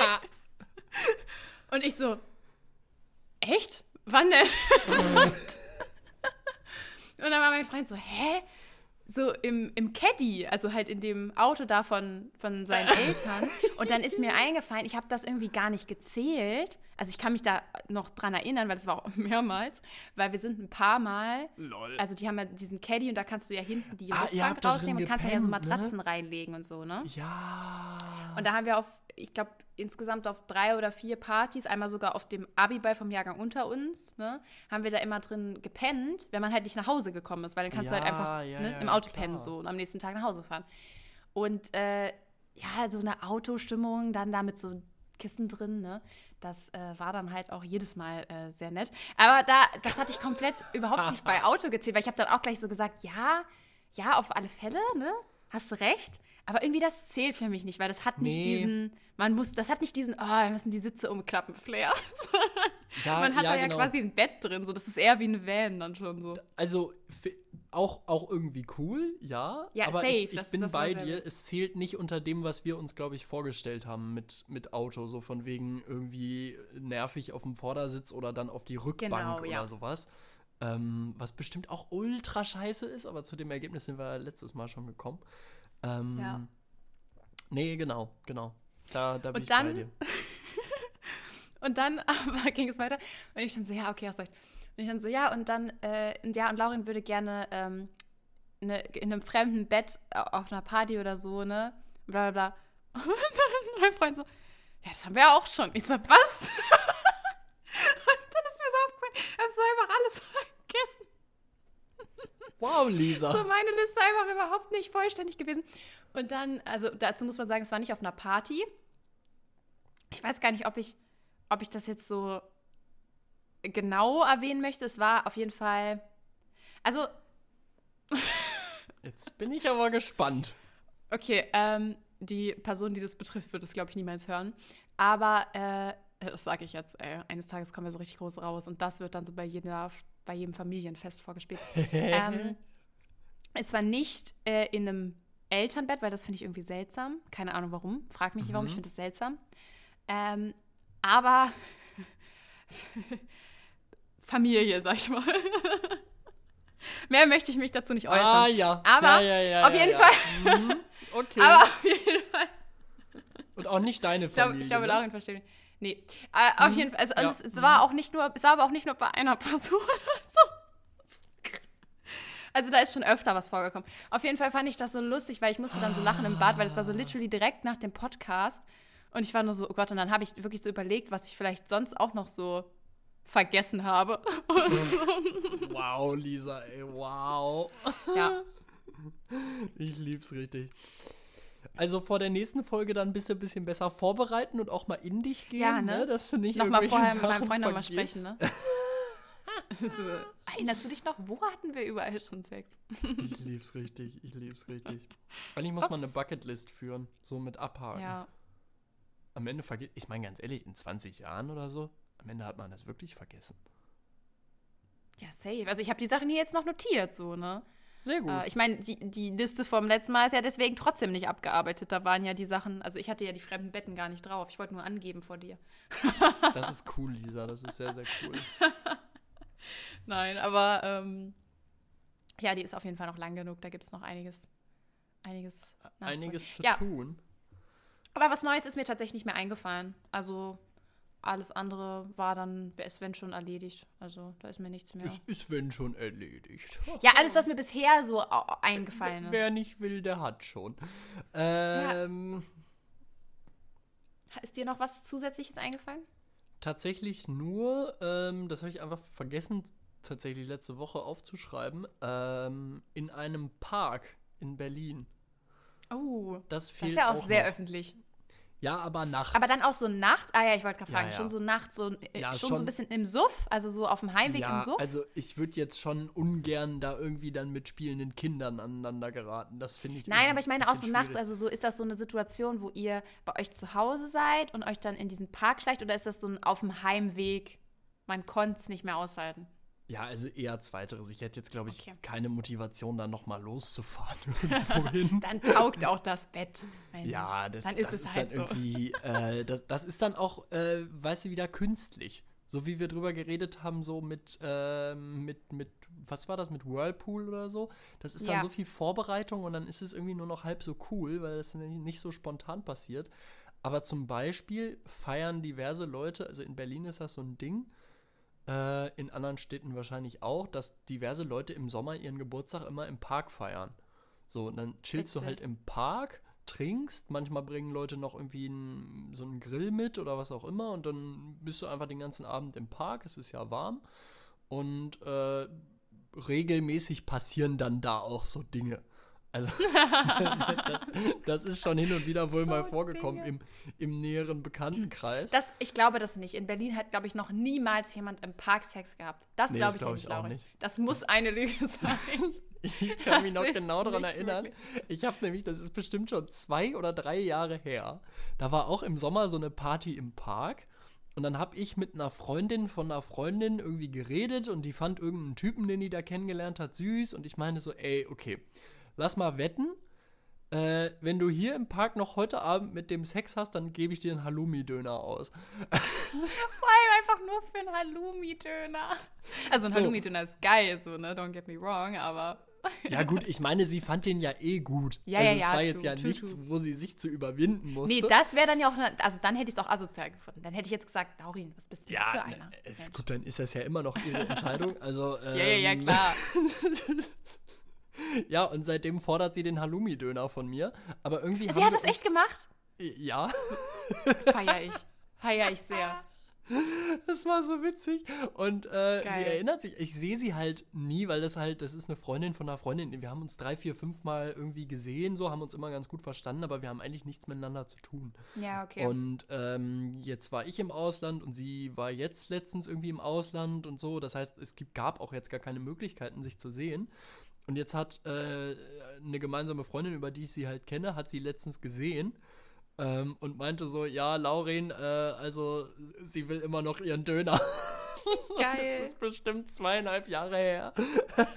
*laughs* und ich so, echt? Wann denn? *laughs* und dann war mein Freund so, hä? so im, im Caddy, also halt in dem Auto da von, von seinen *laughs* Eltern. Und dann ist mir eingefallen, ich habe das irgendwie gar nicht gezählt. Also ich kann mich da noch dran erinnern, weil das war auch *laughs* mehrmals, weil wir sind ein paar Mal, Lol. also die haben ja diesen Caddy und da kannst du ja hinten die Ah, Rückbank da rausnehmen und kannst dann ja so ne? Matratzen reinlegen und so, ne? ja. Und da haben wir auf, ich glaube, insgesamt auf drei oder vier Partys, einmal sogar auf dem Abiball vom Jahrgang unter uns, ne, haben wir da immer drin gepennt, wenn man halt nicht nach Hause gekommen ist, weil dann kannst du halt Ja, einfach ja, ne, ja, im Auto klar. pennen so und am nächsten Tag nach Hause fahren. Und äh, ja, so eine Autostimmung, dann da mit so Kissen drin, ne? Das äh, war dann halt auch jedes Mal äh, sehr nett. Aber da, das hatte ich komplett *laughs* überhaupt nicht bei Auto gezählt, weil ich habe dann auch gleich so gesagt, ja, ja, auf alle Fälle, ne? hast du recht. Aber irgendwie das zählt für mich nicht, weil das hat nicht Nee. diesen, man muss, das hat nicht diesen, oh, wir müssen die Sitze umklappen, Flair. *laughs* Ja, man hat ja, da ja genau. quasi ein Bett drin, so das ist eher wie ein Van dann schon so. Also auch, auch irgendwie cool, ja. Ja, aber safe, ich, ich das- bin das bei dir. Es zählt nicht unter dem, was wir uns, glaube ich, vorgestellt haben mit, mit Auto. So von wegen irgendwie nervig auf dem Vordersitz oder dann auf die Rückbank Genau, oder ja. sowas. Ähm, was bestimmt auch ultra scheiße ist, aber zu dem Ergebnis sind wir letztes Mal schon gekommen. Ähm, Ja. Nee, genau, genau. Da, da bin Und ich bei dann- dir. *laughs* Und dann *laughs* aber ging es weiter und ich dann so, ja, okay, hast recht. Und ich dann so, ja, und dann, äh, ja, und Laurin würde gerne ähm, ne, in einem fremden Bett au- auf einer Party oder so, ne, bla bla bla. *laughs* Und dann mein Freund so, ja, das haben wir auch schon. Ich so, was? und dann ist mir so aufgefallen, ich hab so einfach alles vergessen. Wow, Lisa. So meine Liste einfach überhaupt nicht vollständig gewesen. Und dann, also dazu muss man sagen, es war nicht auf einer Party. Ich weiß gar nicht, ob ich, ob ich das jetzt so genau erwähnen möchte. Es war auf jeden Fall. Also, Jetzt bin ich aber gespannt. okay, ähm, die Person, die das betrifft, wird es, glaube ich, niemals hören. Aber äh, das sage ich jetzt, ey, eines Tages kommen wir so richtig groß raus und das wird dann so bei, jeder, bei jedem Familienfest vorgespielt. *laughs* ähm, es war nicht äh, in einem Elternbett, weil das finde ich irgendwie seltsam. Keine Ahnung warum. Frag mich nicht warum, ich finde das seltsam. Ähm, aber *laughs* Familie, sag ich mal. *laughs* Mehr möchte ich mich dazu nicht äußern. Ah, ja. Aber ja, ja, auf jeden. Fall. Mhm, okay. Aber auf jeden Fall. Und auch nicht deine Familie. ich glaube ne? Laurin versteht mich. Nee, äh, auf jeden Fall. Also, Ja. es, es war auch nicht nur, es war aber auch nicht nur bei einer *laughs* Person. so. Also da ist schon öfter was vorgekommen. Auf jeden Fall fand ich das so lustig, weil ich musste dann so lachen im Bad, weil es war so literally direkt nach dem Podcast. Und ich war nur so, oh Gott, und dann habe ich wirklich so überlegt, was ich vielleicht sonst auch noch so vergessen habe. *laughs* *laughs* Wow, Lisa, ey, wow. ja. Ich lieb's richtig. Also vor der nächsten Folge dann bist du ein bisschen besser vorbereiten und auch mal in dich gehen, Ja, ne? Dass du nicht Nochmal vorher mit meinem Sachen Freund nochmal sprechen, ne? *laughs* so, erinnerst du dich noch, wo hatten wir überall schon Sex? Ich lieb's richtig, ich lieb's richtig. Eigentlich muss man eine Ups. Bucketlist führen, so mit abhaken. Ja. Am Ende vergisst, ich meine ganz ehrlich, in 20 Jahren oder so, am Ende hat man das wirklich vergessen. Ja, safe. Also ich habe die Sachen hier jetzt noch notiert, so, ne? Sehr gut. Äh, ich meine, die, die Liste vom letzten Mal ist ja deswegen trotzdem nicht abgearbeitet. Da waren ja die Sachen, also ich hatte ja die fremden Betten gar nicht drauf. Ich wollte nur angeben vor dir. *laughs* das ist cool, Lisa, das ist sehr, sehr cool. *laughs* Nein, aber ähm, ja, die ist auf jeden Fall noch lang genug. Da gibt es noch einiges, einiges. Einiges zu Ja. tun. Aber was Neues ist mir tatsächlich nicht mehr eingefallen. Also alles andere war dann, es wenn schon erledigt. Also da ist mir nichts mehr. Ist, ist wenn schon erledigt. Ja, alles, was mir bisher so eingefallen ist. Wer nicht will, der hat schon. Ähm, Ist dir noch was Zusätzliches eingefallen? Tatsächlich nur, ähm, das habe ich einfach vergessen, tatsächlich letzte Woche aufzuschreiben, ähm, in einem Park in Berlin. Oh, Das das ist ja auch, sehr noch. öffentlich. Ja, aber nachts. Aber dann auch so nachts, ah ja, ich wollte gerade Ja, fragen, ja. schon so nachts, so, äh, Ja, schon, so schon. ein bisschen im Suff, also so auf dem Heimweg ja, im Suff. also ich würde jetzt schon ungern da irgendwie dann mit spielenden Kindern aneinander geraten. Das finde ich Nein, aber ich meine ein auch so bisschen nachts, schwierig. also so ist das so eine Situation, wo ihr bei euch zu Hause seid und euch dann in diesen Park schleicht oder ist das so ein auf dem Heimweg, man konnte es nicht mehr aushalten? Ja, also eher zweiteres. Ich hätte jetzt, glaube ich, Okay. keine Motivation, dann nochmal loszufahren. *laughs* *laughs* Dann taugt auch das Bett. Ja, das, dann ist das es ist halt dann so. irgendwie, äh, *laughs* das, das ist dann auch, äh, weißt du, wieder künstlich. So wie wir drüber geredet haben, so mit, ähm, mit, mit, was war das, mit Whirlpool oder so. Das ist dann Ja. so viel Vorbereitung und dann ist es irgendwie nur noch halb so cool, weil es nicht so spontan passiert. Aber zum Beispiel feiern diverse Leute, also in Berlin ist das so ein Ding, äh, in anderen Städten wahrscheinlich auch, dass diverse Leute im Sommer ihren Geburtstag immer im Park feiern. So, und dann chillst du Witzig. halt im Park, trinkst, manchmal bringen Leute noch irgendwie einen, so einen Grill mit oder was auch immer und dann bist du einfach den ganzen Abend im Park, es ist ja warm und äh, regelmäßig passieren dann da auch so Dinge. Also *laughs* das, das ist schon hin und wieder wohl So mal vorgekommen Dinge. im, im näheren Bekanntenkreis. Das, ich glaube das nicht. In Berlin hat, glaube ich, noch niemals jemand im Park Sex gehabt. Das Nee, glaube ich, glaub ich nicht, auch nicht. Das muss eine Lüge *laughs* sein. Ich *laughs* kann mich noch genau daran erinnern. Ich habe nämlich, das ist bestimmt schon zwei oder drei Jahre her. Da war auch im Sommer so eine Party im Park. Und dann habe ich mit einer Freundin von einer Freundin irgendwie geredet und die fand irgendeinen Typen, den die da kennengelernt hat, süß. Und ich meine so, ey, okay, lass mal wetten. Äh, wenn du hier im Park noch heute Abend mit dem Sex hast, dann gebe ich dir einen Halloumi-Döner aus. *laughs* Vor allem einfach nur für einen Halloumi-Döner. Also ein So. Halloumi-Döner ist geil, so, ne? Don't get me wrong, aber. Ja, gut, ich meine, sie fand den ja eh gut. Ja, also ja, es ja, war true, jetzt ja true, nichts, true. wo sie sich zu überwinden musste. Nee, das wäre dann ja auch, ne, also dann hätte ich es auch asozial gefunden. Dann hätte ich jetzt gesagt, Laurin, was bist du ja, für einer? äh, Mensch. gut, dann ist das ja immer noch ihre Entscheidung. Also, ähm, *laughs* Ja, ja, ja, klar. *laughs* *laughs* Ja, und seitdem fordert sie den Halloumi-Döner von mir. Aber irgendwie Sie hat das echt gemacht? uns- Ja, *laughs* Feier ich. Feier ich sehr. das war so witzig. Und äh, sie erinnert sich, ich sehe sie halt nie, weil das halt, das ist eine Freundin von einer Freundin. Wir haben uns drei, vier, fünf Mal irgendwie gesehen, so, haben uns immer ganz gut verstanden, aber wir haben eigentlich nichts miteinander zu tun. Ja, okay. Und ähm, jetzt war ich im Ausland und sie war jetzt letztens irgendwie im Ausland und so. Das heißt, es gibt, gab auch jetzt gar keine Möglichkeiten, sich zu sehen. Und jetzt hat äh, eine gemeinsame Freundin, über die ich sie halt kenne, hat sie letztens gesehen ähm, und meinte so, ja, Lauren, äh, also sie will immer noch ihren Döner. *laughs* Geil. Das ist bestimmt zweieinhalb Jahre her.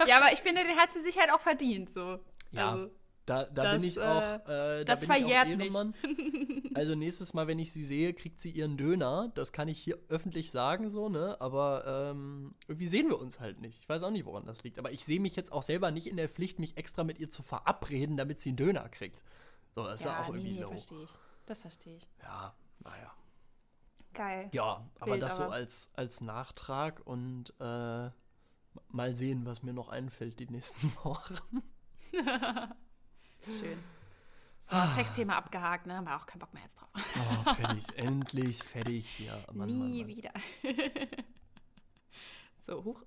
Ja, aber ich finde, den hat sie sich halt auch verdient, so. Ja, Also, Da, da Das, bin ich äh, auch. Äh, da das bin verjährt ich auch nicht. Also nächstes Mal, wenn ich sie sehe, kriegt sie ihren Döner. Das kann ich hier öffentlich sagen, so, ne? Aber ähm, irgendwie sehen wir uns halt nicht. Ich weiß auch nicht, woran das liegt. Aber ich sehe mich jetzt auch selber nicht in der Pflicht, mich extra mit ihr zu verabreden, damit sie einen Döner kriegt. So, das ist ja ja, auch irgendwie nee, low. verstehe ich. Das verstehe ich. Ja, naja. Geil. Ja, aber Wild, das so aber. als, als Nachtrag und äh, mal sehen, was mir noch einfällt die nächsten *laughs* Wochen. *laughs* Schön. So, Ah. Sexthema abgehakt, ne? Haben wir auch keinen Bock mehr jetzt drauf. Oh, *laughs* fertig, endlich fertig hier. Mann, Nie Mann, Mann. wieder. *laughs* so, hoch.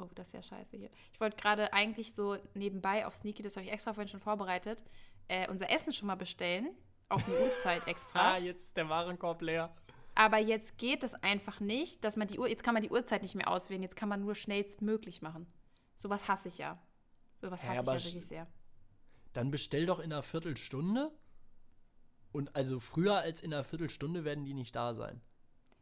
Oh, das ist ja scheiße hier. Ich wollte gerade eigentlich so nebenbei auf Sneaky, das habe ich extra vorhin schon vorbereitet, äh, unser Essen schon mal bestellen. Auf eine Uhrzeit *laughs* extra. Ah, jetzt ist der Warenkorb leer. Aber jetzt geht es einfach nicht, dass man die Uhr, jetzt kann man die Uhrzeit nicht mehr auswählen, jetzt kann man nur schnellstmöglich machen. Sowas hasse ich ja. Sowas hasse ich aber ja wirklich sehr. Dann bestell doch in einer Viertelstunde. Und also früher als in einer Viertelstunde werden die nicht da sein.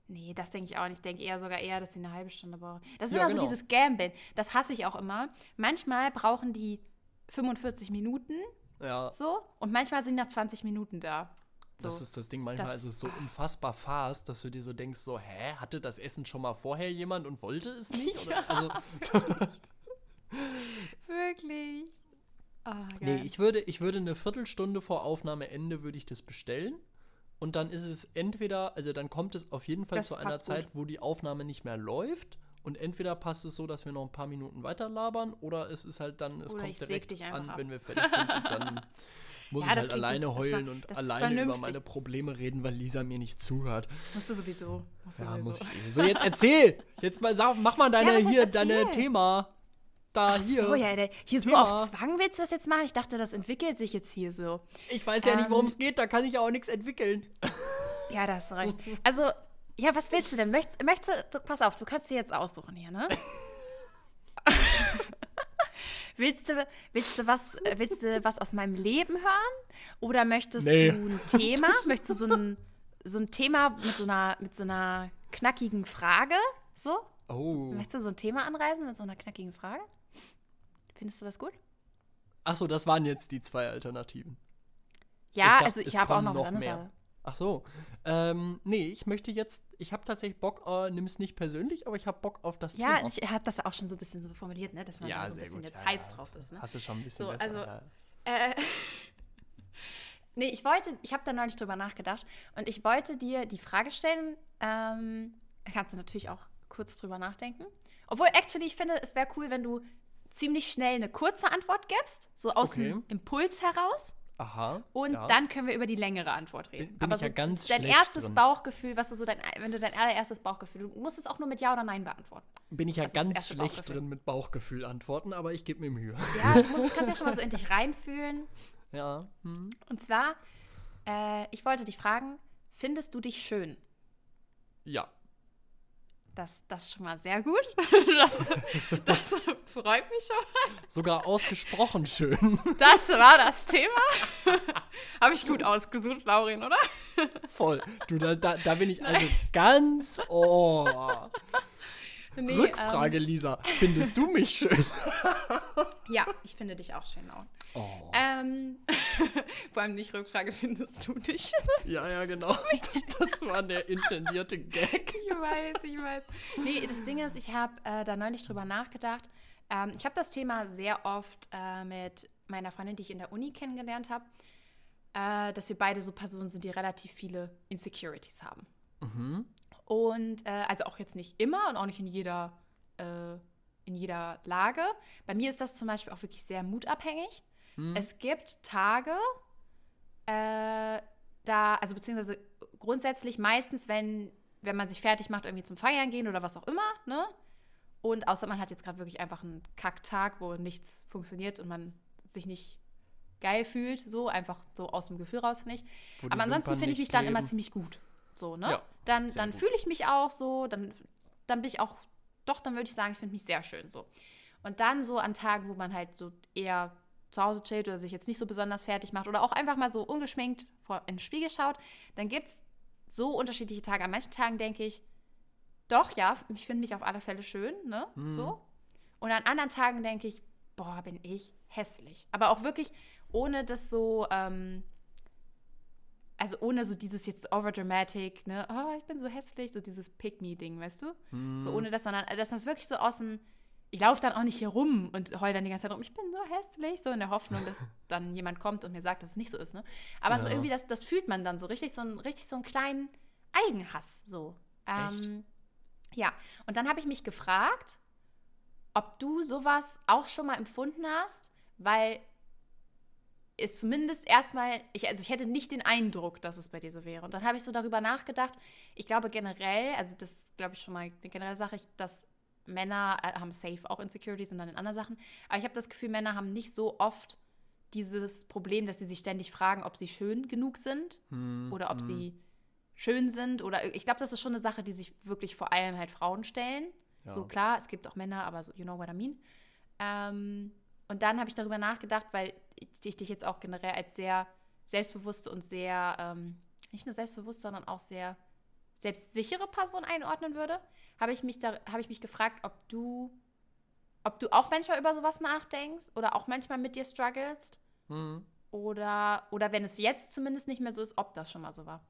Nee, das denke ich auch nicht. Ich denke eher sogar eher, dass sie eine halbe Stunde brauchen. Das ist Ja, immer so genau. dieses Gambeln. Das hasse ich auch immer. Manchmal brauchen die 45 Minuten Ja. so und manchmal sind nach 20 Minuten da. So. Das ist das Ding. Manchmal Das- ist es so unfassbar fast, dass du dir so denkst, so, hä, hatte das Essen schon mal vorher jemand und wollte es nicht? *laughs* Oder? Also, *laughs* Wirklich. Ah, nee, ich würde, ich würde eine Viertelstunde vor Aufnahmeende würde ich das bestellen. Und dann ist es entweder, also dann kommt es auf jeden Fall Das zu einer gut. Zeit, wo die Aufnahme nicht mehr läuft. Und entweder passt es so, dass wir noch ein paar Minuten weiter labern, oder es ist halt dann, es Oder kommt direkt an, ab. wenn wir fertig sind. Und dann *laughs* muss Ja, ich halt alleine gut. Heulen war- und alleine über meine Probleme reden, weil Lisa mir nicht zuhört. Musst du sowieso. Musst du Ja, sowieso. muss ich. So, jetzt erzähl! Jetzt mal sag, mach mal deine heißt hier, deine? Thema. Da Ach hier. so, ja, der- hier so auf Zwang willst du das jetzt machen? Ich dachte, das entwickelt sich jetzt hier so. Ich weiß ja nicht, worum Ähm, es geht, da kann ich ja auch nichts entwickeln. Ja, da hast du recht. *laughs* Also, ja, was willst du denn? Möchtest, möchtest du, pass auf, du kannst dir jetzt aussuchen hier, ne? *laughs* willst, du, willst, du was, äh, willst du was aus meinem Leben hören? Oder möchtest Nee. du ein Thema? Möchtest du so ein, so ein Thema mit so, einer, mit so einer knackigen Frage? So? Oh. Möchtest du so ein Thema anreisen mit so einer knackigen Frage? Findest du das gut? Achso, das waren jetzt die zwei Alternativen. Ja, dachte, also es ich habe auch noch, noch was anderes. Ach so. Ähm, nee, ich möchte jetzt, ich habe tatsächlich Bock, äh, nimm's nicht persönlich, aber ich habe Bock auf das Ja, Thema. ich hat das auch schon so ein bisschen so formuliert, ne? dass man da so ein bisschen jetzt heiß drauf ist. Ne? Hast du schon ein bisschen So, besser. also- ja. Äh, *laughs* nee, ich wollte, ich habe da neulich drüber nachgedacht und ich wollte dir die Frage stellen, ähm, da kannst du natürlich auch kurz drüber nachdenken. Obwohl, actually, ich finde, es wäre cool, wenn du ziemlich schnell eine kurze Antwort gibst, so aus Okay. dem Impuls heraus. Aha. Und ja. dann können wir über die längere Antwort reden. Bin- bin Aber ich ja so ganz dein erstes drin. Bauchgefühl, was du so dein, wenn du dein allererstes Bauchgefühl, du musst es auch nur mit Ja oder Nein beantworten. bin ich ja also ganz schlecht drin mit Bauchgefühl antworten, aber ich gebe mir Mühe. Ja, du musst, kannst ja schon mal so in dich reinfühlen. *laughs* Ja. Hm. Und zwar, äh, ich wollte dich fragen, findest du dich schön? Ja. Das, das ist schon mal sehr gut. *laughs* Das, das freut mich schon. Sogar ausgesprochen schön. Das war das Thema. Habe ich gut ausgesucht, Laurin, oder? Voll. Du, da, da, da bin ich also ganz. Oh. Nee, Rückfrage, ähm, Lisa. Findest du mich schön? *laughs* ja, ich finde dich auch schön, Lauren. Oh. Ähm, *laughs* vor allem nicht Rückfrage, findest du dich schön? Ja, ja, genau. *laughs* Das war der intendierte Gag. Ich weiß, ich weiß. Nee, das Ding ist, ich habe äh, da neulich drüber nachgedacht. Ähm, ich habe das Thema sehr oft äh, mit meiner Freundin, die ich in der Uni kennengelernt habe, äh, dass wir beide so Personen sind, die relativ viele Insecurities haben. Mhm. Und äh, also auch jetzt nicht immer und auch nicht in jeder, äh, in jeder Lage. Bei mir ist das zum Beispiel auch wirklich sehr mutabhängig. Hm. Es gibt Tage, äh, da, also beziehungsweise grundsätzlich meistens, wenn, wenn man sich fertig macht, irgendwie zum Feiern gehen oder was auch immer, ne? Und außer man hat jetzt gerade wirklich einfach einen Kacktag, wo nichts funktioniert und man sich nicht geil fühlt, so einfach so aus dem Gefühl raus nicht. Aber ansonsten finde ich mich dann immer ziemlich gut. So, ne? Ja, dann dann fühle ich mich auch so, dann, dann bin ich auch, doch, dann würde ich sagen, ich finde mich sehr schön so. Und dann so an Tagen, wo man halt so eher zu Hause chillt oder sich jetzt nicht so besonders fertig macht oder auch einfach mal so ungeschminkt vor in den Spiegel schaut, dann gibt es so unterschiedliche Tage. An manchen Tagen denke ich, doch, ja, ich finde mich auf alle Fälle schön, ne? Mhm. So. Und an anderen Tagen denke ich, boah, bin ich hässlich. Aber auch wirklich ohne das so, ähm, also ohne so dieses jetzt overdramatic, ne, oh, ich bin so hässlich, so dieses Pick-Me-Ding, weißt du? Mm. So ohne das, sondern dass man es wirklich so aus dem, ich laufe dann auch nicht hier rum und heul dann die ganze Zeit rum, ich bin so hässlich, so in der Hoffnung, dass *laughs* dann jemand kommt und mir sagt, dass es nicht so ist, ne? Aber ja. so irgendwie, das, das fühlt man dann so richtig, so ein, richtig so einen kleinen Eigenhass, so. Ähm, ja, und dann habe ich mich gefragt, ob du sowas auch schon mal empfunden hast, weil ist zumindest erstmal, ich, also ich hätte nicht den Eindruck, dass es bei dir so wäre. Und dann habe ich so darüber nachgedacht, ich glaube generell, also das glaube ich schon mal eine generelle Sache, dass Männer äh, haben safe auch Insecurities und dann in anderen Sachen, aber ich habe das Gefühl, Männer haben nicht so oft dieses Problem, dass sie sich ständig fragen, ob sie schön genug sind hm, oder ob hm. sie schön sind oder ich glaube, das ist schon eine Sache, die sich wirklich vor allem halt Frauen stellen. Ja. So klar, es gibt auch Männer, aber so, you know what I mean. Ähm, und dann habe ich darüber nachgedacht, weil ich dich jetzt auch generell als sehr selbstbewusste und sehr, ähm, nicht nur selbstbewusst, sondern auch sehr selbstsichere Person einordnen würde, habe ich mich da, habe ich mich gefragt, ob du, ob du auch manchmal über sowas nachdenkst oder auch manchmal mit dir strugglest. Mhm. Oder, oder wenn es jetzt zumindest nicht mehr so ist, ob das schon mal so war.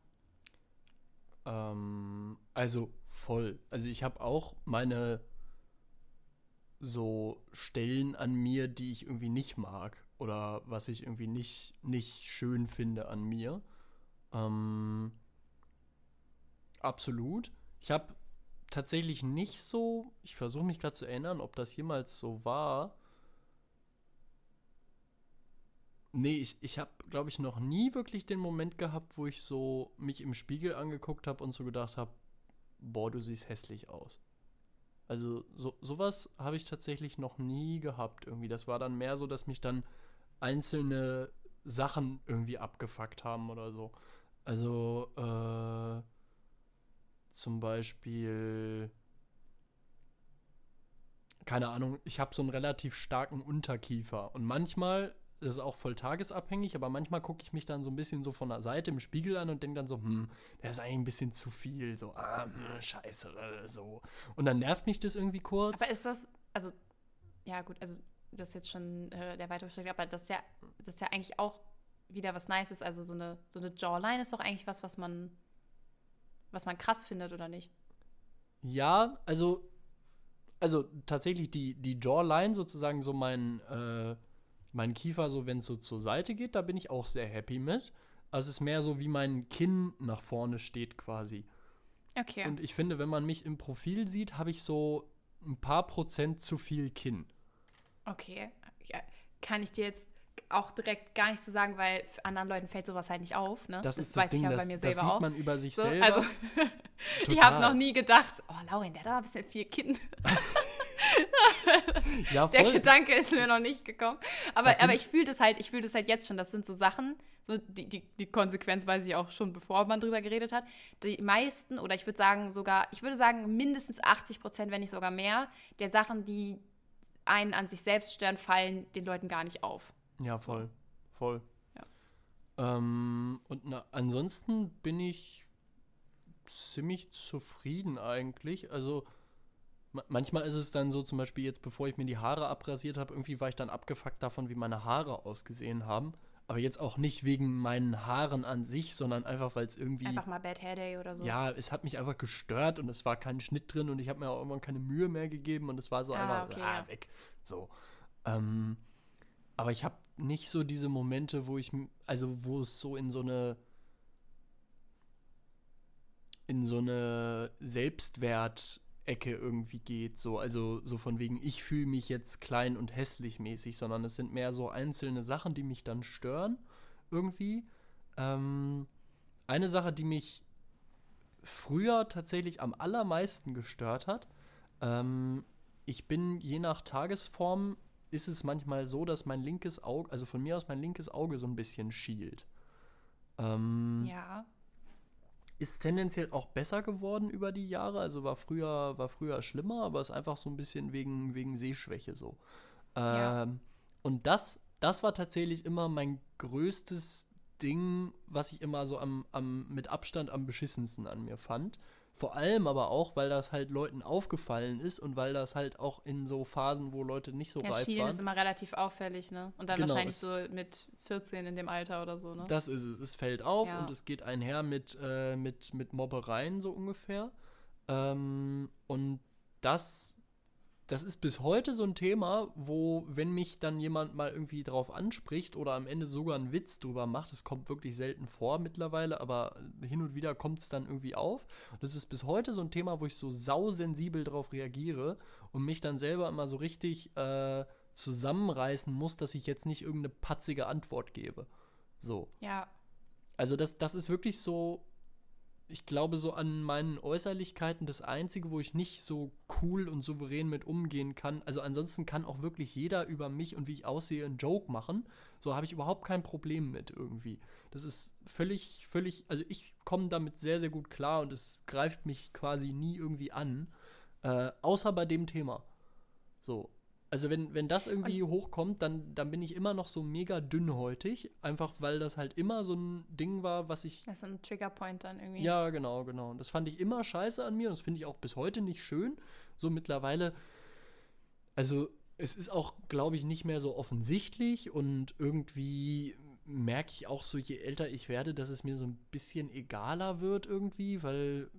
Ähm, also voll. Also ich habe auch meine so Stellen an mir, die ich irgendwie nicht mag oder was ich irgendwie nicht, nicht schön finde an mir. Ähm, absolut. Ich habe tatsächlich nicht so, ich versuche mich gerade zu erinnern, ob das jemals so war. Nee, ich, ich habe, glaube ich, noch nie wirklich den Moment gehabt, wo ich so mich im Spiegel angeguckt habe und so gedacht habe, boah, du siehst hässlich aus. Also so, sowas habe ich tatsächlich noch nie gehabt irgendwie. Das war dann mehr so, dass mich dann einzelne Sachen irgendwie abgefuckt haben oder so. Also äh, zum Beispiel, keine Ahnung, ich habe so einen relativ starken Unterkiefer und manchmal das ist auch voll tagesabhängig, aber manchmal gucke ich mich dann so ein bisschen so von der Seite im Spiegel an und denke dann so, hm, der ist eigentlich ein bisschen zu viel, so, ah, hm, scheiße, äh, so. Und dann nervt mich das irgendwie kurz. Aber ist das, also, ja gut, also das ist jetzt schon äh, der weitere Schritt, aber das ist ja, das ist ja eigentlich auch wieder was Nices, also so eine, so eine Jawline ist doch eigentlich was, was man, was man krass findet, oder nicht? Ja, also, also tatsächlich die, die Jawline sozusagen so mein, äh, mein Kiefer, so wenn es so zur Seite geht, da bin ich auch sehr happy mit. Also es ist mehr so, wie mein Kinn nach vorne steht quasi. Okay. Und ich finde, wenn man mich im Profil sieht, habe ich so ein paar Prozent zu viel Kinn. Okay. Ja, kann ich dir jetzt auch direkt gar nicht zu sagen, weil anderen Leuten fällt sowas halt nicht auf. Ne? Das, das ist das weiß Ding, ich ja das, bei mir selber auch. Das sieht man über sich so, selber. Also, *laughs* ich habe noch nie gedacht, oh, Lauren, der hat da ein bisschen viel Kinn. *laughs* Ja, Der voll. Gedanke ist mir noch nicht gekommen. Aber, aber ich fühle das halt, ich fühle das halt jetzt schon. Das sind so Sachen, so die, die, die Konsequenz weiß ich auch schon, bevor man drüber geredet hat. Die meisten, oder ich würde sagen sogar, ich würde sagen mindestens 80 Prozent, wenn nicht sogar mehr, der Sachen, die einen an sich selbst stören, fallen den Leuten gar nicht auf. Ja, voll. Voll. Ja. Ähm, und na, ansonsten bin ich ziemlich zufrieden eigentlich. Also manchmal ist es dann so, zum Beispiel jetzt, bevor ich mir die Haare abrasiert habe, irgendwie war ich dann abgefuckt davon, wie meine Haare ausgesehen haben. Aber jetzt auch nicht wegen meinen Haaren an sich, sondern einfach, weil es irgendwie. Einfach mal Bad Hair Day oder so. Ja, es hat mich einfach gestört und es war kein Schnitt drin und ich habe mir auch irgendwann keine Mühe mehr gegeben und es war so Ah, einfach okay, ah, ja. weg. So. Ähm, aber ich habe nicht so diese Momente, wo ich, also wo es so in so eine, in so eine Selbstwertecke irgendwie geht. So, also so von wegen, ich fühle mich jetzt klein und hässlich mäßig, sondern es sind mehr so einzelne Sachen, die mich dann stören irgendwie. Ähm, eine Sache, die mich früher tatsächlich am allermeisten gestört hat, ähm, ich bin je nach Tagesform ist es manchmal so, dass mein linkes Auge, also von mir aus mein linkes Auge so ein bisschen schielt. Ähm, Ja. Ist tendenziell auch besser geworden über die Jahre. Also war früher, war früher schlimmer, aber ist einfach so ein bisschen wegen, wegen Sehschwäche so. Ja. Ähm, und das, das war tatsächlich immer mein größtes Ding, was ich immer so am, am, mit Abstand am beschissensten an mir fand. Vor allem aber auch, weil das halt Leuten aufgefallen ist und weil das halt auch in so Phasen, wo Leute nicht so Ja, reif Schielen waren. ist immer relativ auffällig, ne? Und dann Genau, wahrscheinlich so mit 14 in dem Alter oder so, ne? Das ist es. Es fällt auf Ja. und es geht einher mit, äh, mit, mit Mobbereien so ungefähr. Ähm, und das, das ist bis heute so ein Thema, wo, wenn mich dann jemand mal irgendwie drauf anspricht oder am Ende sogar einen Witz drüber macht, es kommt wirklich selten vor mittlerweile, aber hin und wieder kommt es dann irgendwie auf. Das ist bis heute so ein Thema, wo ich so sausensibel drauf reagiere und mich dann selber immer so richtig äh, zusammenreißen muss, dass ich jetzt nicht irgendeine patzige Antwort gebe. So. Ja. Also das, das ist wirklich so, ich glaube, so an meinen Äußerlichkeiten das Einzige, wo ich nicht so cool und souverän mit umgehen kann. Also ansonsten kann auch wirklich jeder über mich und wie ich aussehe einen Joke machen. So habe ich überhaupt kein Problem mit irgendwie. Das ist völlig, völlig, also ich komme damit sehr, sehr gut klar und es greift mich quasi nie irgendwie an. Äh, außer bei dem Thema. So. Also wenn, wenn das irgendwie hochkommt, dann, dann bin ich immer noch so mega dünnhäutig, einfach weil das halt immer so ein Ding war, was ich. Das ist ein Triggerpoint dann irgendwie. Ja, genau, genau. Und das fand ich immer scheiße an mir und das finde ich auch bis heute nicht schön. So mittlerweile, also es ist auch, glaube ich, nicht mehr so offensichtlich und irgendwie merke ich auch so, je älter ich werde, dass es mir so ein bisschen egaler wird irgendwie, weil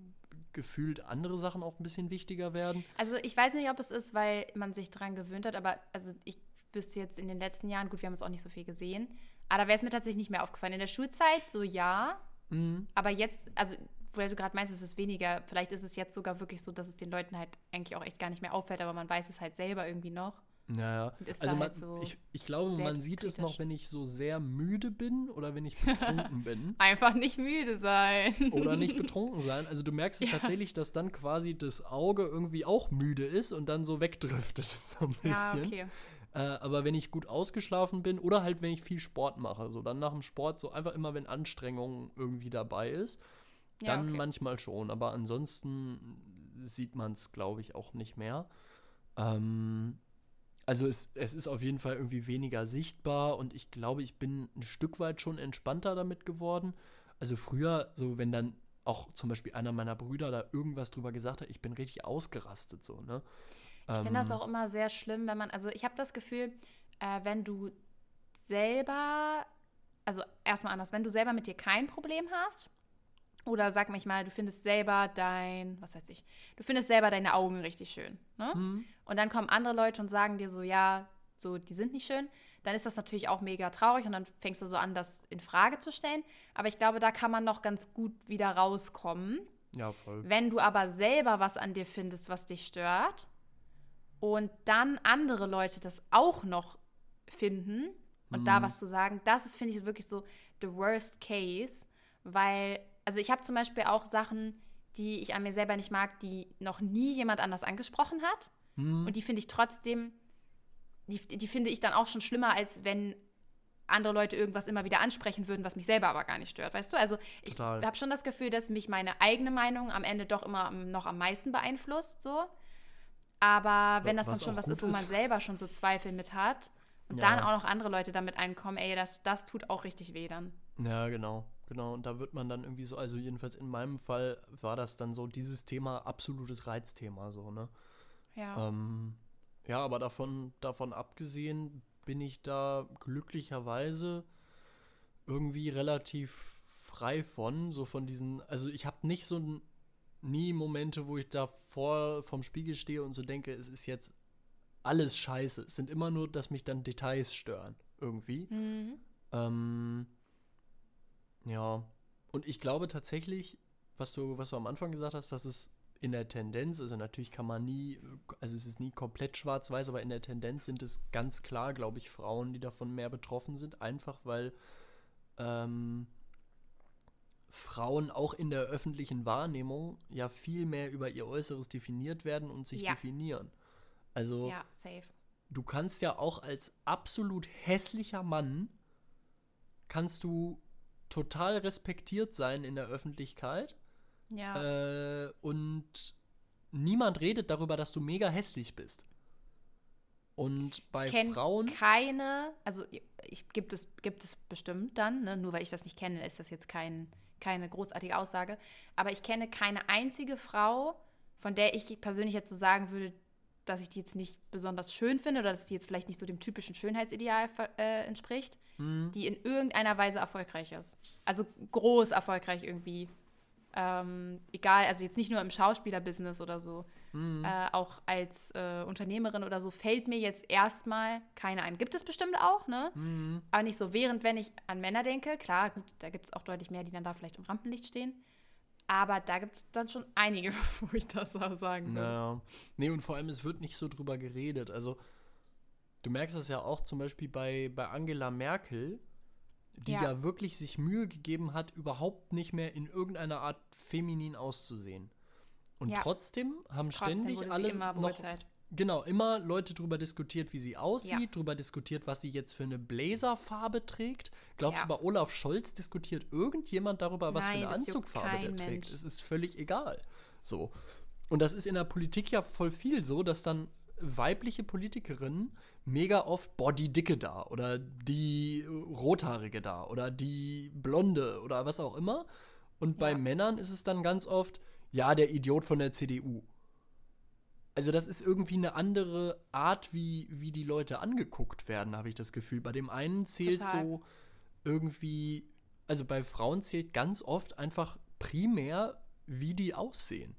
gefühlt andere Sachen auch ein bisschen wichtiger werden. Also ich weiß nicht, ob es ist, weil man sich dran gewöhnt hat, aber also ich wüsste jetzt in den letzten Jahren, gut, wir haben uns auch nicht so viel gesehen, aber da wäre es mir tatsächlich nicht mehr aufgefallen. In der Schulzeit so ja, Mhm. aber jetzt, also weil du gerade meinst, es ist weniger, vielleicht ist es jetzt sogar wirklich so, dass es den Leuten halt eigentlich auch echt gar nicht mehr auffällt, aber man weiß es halt selber irgendwie noch. Naja, also man, halt so ich, ich glaube, man sieht es noch, wenn ich so sehr müde bin oder wenn ich betrunken *laughs* bin. Einfach nicht müde sein. Oder nicht *laughs* betrunken sein. Also du merkst es Ja. tatsächlich, dass dann quasi das Auge irgendwie auch müde ist und dann so wegdriftet, *laughs* so ein bisschen. Ja, okay. Äh, aber wenn ich gut ausgeschlafen bin oder halt wenn ich viel Sport mache, so dann nach dem Sport so einfach immer, wenn Anstrengung irgendwie dabei ist, Ja, dann okay. manchmal schon. Aber ansonsten sieht man es, glaube ich, auch nicht mehr. Ähm, also es, es ist auf jeden Fall irgendwie weniger sichtbar und ich glaube, ich bin ein Stück weit schon entspannter damit geworden. Also früher, so wenn dann auch zum Beispiel einer meiner Brüder da irgendwas drüber gesagt hat, ich bin richtig ausgerastet so, ne? Ich finde das Ähm, auch immer sehr schlimm, wenn man, also ich habe das Gefühl, äh, wenn du selber, also erstmal anders, wenn du selber mit dir kein Problem hast, oder sag mich mal, du findest selber dein, was weiß ich, du findest selber deine Augen richtig schön, ne? hm, Und dann kommen andere Leute und sagen dir so, ja, so, die sind nicht schön, dann ist das natürlich auch mega traurig und dann fängst du so an, das in Frage zu stellen. Aber ich glaube, da kann man noch ganz gut wieder rauskommen. Ja, voll. Wenn du aber selber was an dir findest, was dich stört, und dann andere Leute das auch noch finden und da Mhm. was zu sagen, das ist, finde ich, wirklich so the worst case, weil, also ich habe zum Beispiel auch Sachen, die ich an mir selber nicht mag, die noch nie jemand anders angesprochen hat. Hm. Und die finde ich trotzdem, die, die finde ich dann auch schon schlimmer, als wenn andere Leute irgendwas immer wieder ansprechen würden, was mich selber aber gar nicht stört, weißt du? Also ich habe schon das Gefühl, dass mich meine eigene Meinung am Ende doch immer noch am meisten beeinflusst, so. Aber wenn das dann Was schon auch was gut ist, wo man ist. selber schon so Zweifel mit hat und Ja. dann auch noch andere Leute damit einkommen, ey, das, das tut auch richtig weh dann. Ja, genau, genau. Und da wird man dann irgendwie so, also jedenfalls in meinem Fall war das dann so dieses Thema absolutes Reizthema, so, ne? Ja. Ähm, ja, aber davon, davon abgesehen bin ich da glücklicherweise irgendwie relativ frei von, so von diesen, also ich habe nicht so nie Momente, wo ich da vor vom Spiegel stehe und so denke, es ist jetzt alles scheiße. Es sind immer nur, dass mich dann Details stören, irgendwie. Mhm. Ähm, ja, und ich glaube tatsächlich, was du, was du am Anfang gesagt hast, dass es in der Tendenz, also natürlich kann man nie, also es ist nie komplett schwarz-weiß, aber in der Tendenz sind es ganz klar, glaube ich, Frauen, die davon mehr betroffen sind, einfach weil ähm, Frauen auch in der öffentlichen Wahrnehmung ja viel mehr über ihr Äußeres definiert werden und sich Ja. definieren. Also Ja, safe. du kannst ja auch als absolut hässlicher Mann kannst du total respektiert sein in der Öffentlichkeit Ja. äh, und niemand redet darüber, dass du mega hässlich bist. Und bei ich Frauen keine, also ich, gibt, es, gibt es bestimmt dann, ne? nur weil ich das nicht kenne, ist das jetzt kein, keine großartige Aussage. Aber ich kenne keine einzige Frau, von der ich persönlich jetzt so sagen würde, dass ich die jetzt nicht besonders schön finde oder dass die jetzt vielleicht nicht so dem typischen Schönheitsideal äh, entspricht, hm, die in irgendeiner Weise erfolgreich ist. Also groß erfolgreich irgendwie. Ähm, egal, also jetzt nicht nur im Schauspielerbusiness oder so, hm, äh, auch als äh, Unternehmerin oder so, fällt mir jetzt erstmal keine ein. Gibt es bestimmt auch, ne? hm, Aber nicht so. Während, wenn ich an Männer denke, klar, gut, da gibt es auch deutlich mehr, die dann da vielleicht im Rampenlicht stehen. Aber da gibt es dann schon einige, *laughs* wo ich das auch sagen würde. naja. Nee, und vor allem, es wird nicht so drüber geredet. Also, du merkst das ja auch zum Beispiel bei, bei Angela Merkel, die ja. Ja. wirklich sich Mühe gegeben hat, überhaupt nicht mehr in irgendeiner Art feminin auszusehen. Und Ja. trotzdem haben Trotzdem ständig alle noch. Genau, immer Leute drüber diskutiert, wie sie aussieht, Ja. drüber diskutiert, was sie jetzt für eine Blazerfarbe trägt. Glaubst du, Ja. bei Olaf Scholz diskutiert irgendjemand darüber, was Nein, für eine Anzugfarbe der kein trägt? Mensch. Es ist völlig egal. So. Und das ist in der Politik ja voll viel so, dass dann weibliche Politikerinnen mega oft, boah, die Dicke da oder die äh, Rothaarige da oder die Blonde oder was auch immer. Und bei Ja. Männern ist es dann ganz oft, ja, der Idiot von der CDU. Also das ist irgendwie eine andere Art, wie, wie die Leute angeguckt werden, habe ich das Gefühl. Bei dem einen zählt Total. so irgendwie, also bei Frauen zählt ganz oft einfach primär, wie die aussehen.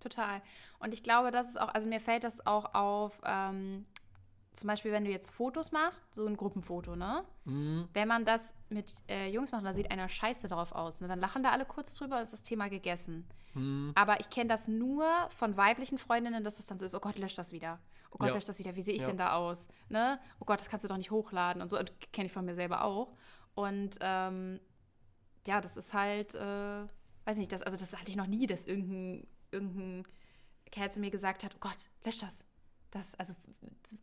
Total. Und ich glaube, das ist auch, also mir fällt das auch auf, ähm, zum Beispiel, wenn du jetzt Fotos machst, so ein Gruppenfoto, ne? Mhm. Wenn man das mit äh, Jungs macht, da sieht einer scheiße drauf aus. Ne? Dann lachen da alle kurz drüber und ist das Thema gegessen. Mhm. Aber ich kenne das nur von weiblichen Freundinnen, dass das dann so ist, oh Gott, lösch das wieder. Oh Gott, Ja. lösch das wieder. Wie sehe ich Ja. denn da aus? Ne? Oh Gott, das kannst du doch nicht hochladen und so. Und kenne ich von mir selber auch. Und ähm, ja, das ist halt, äh, weiß nicht, das, also das hatte ich noch nie, dass irgendein, irgendein Kerl zu mir gesagt hat, oh Gott, lösch das. Das, also,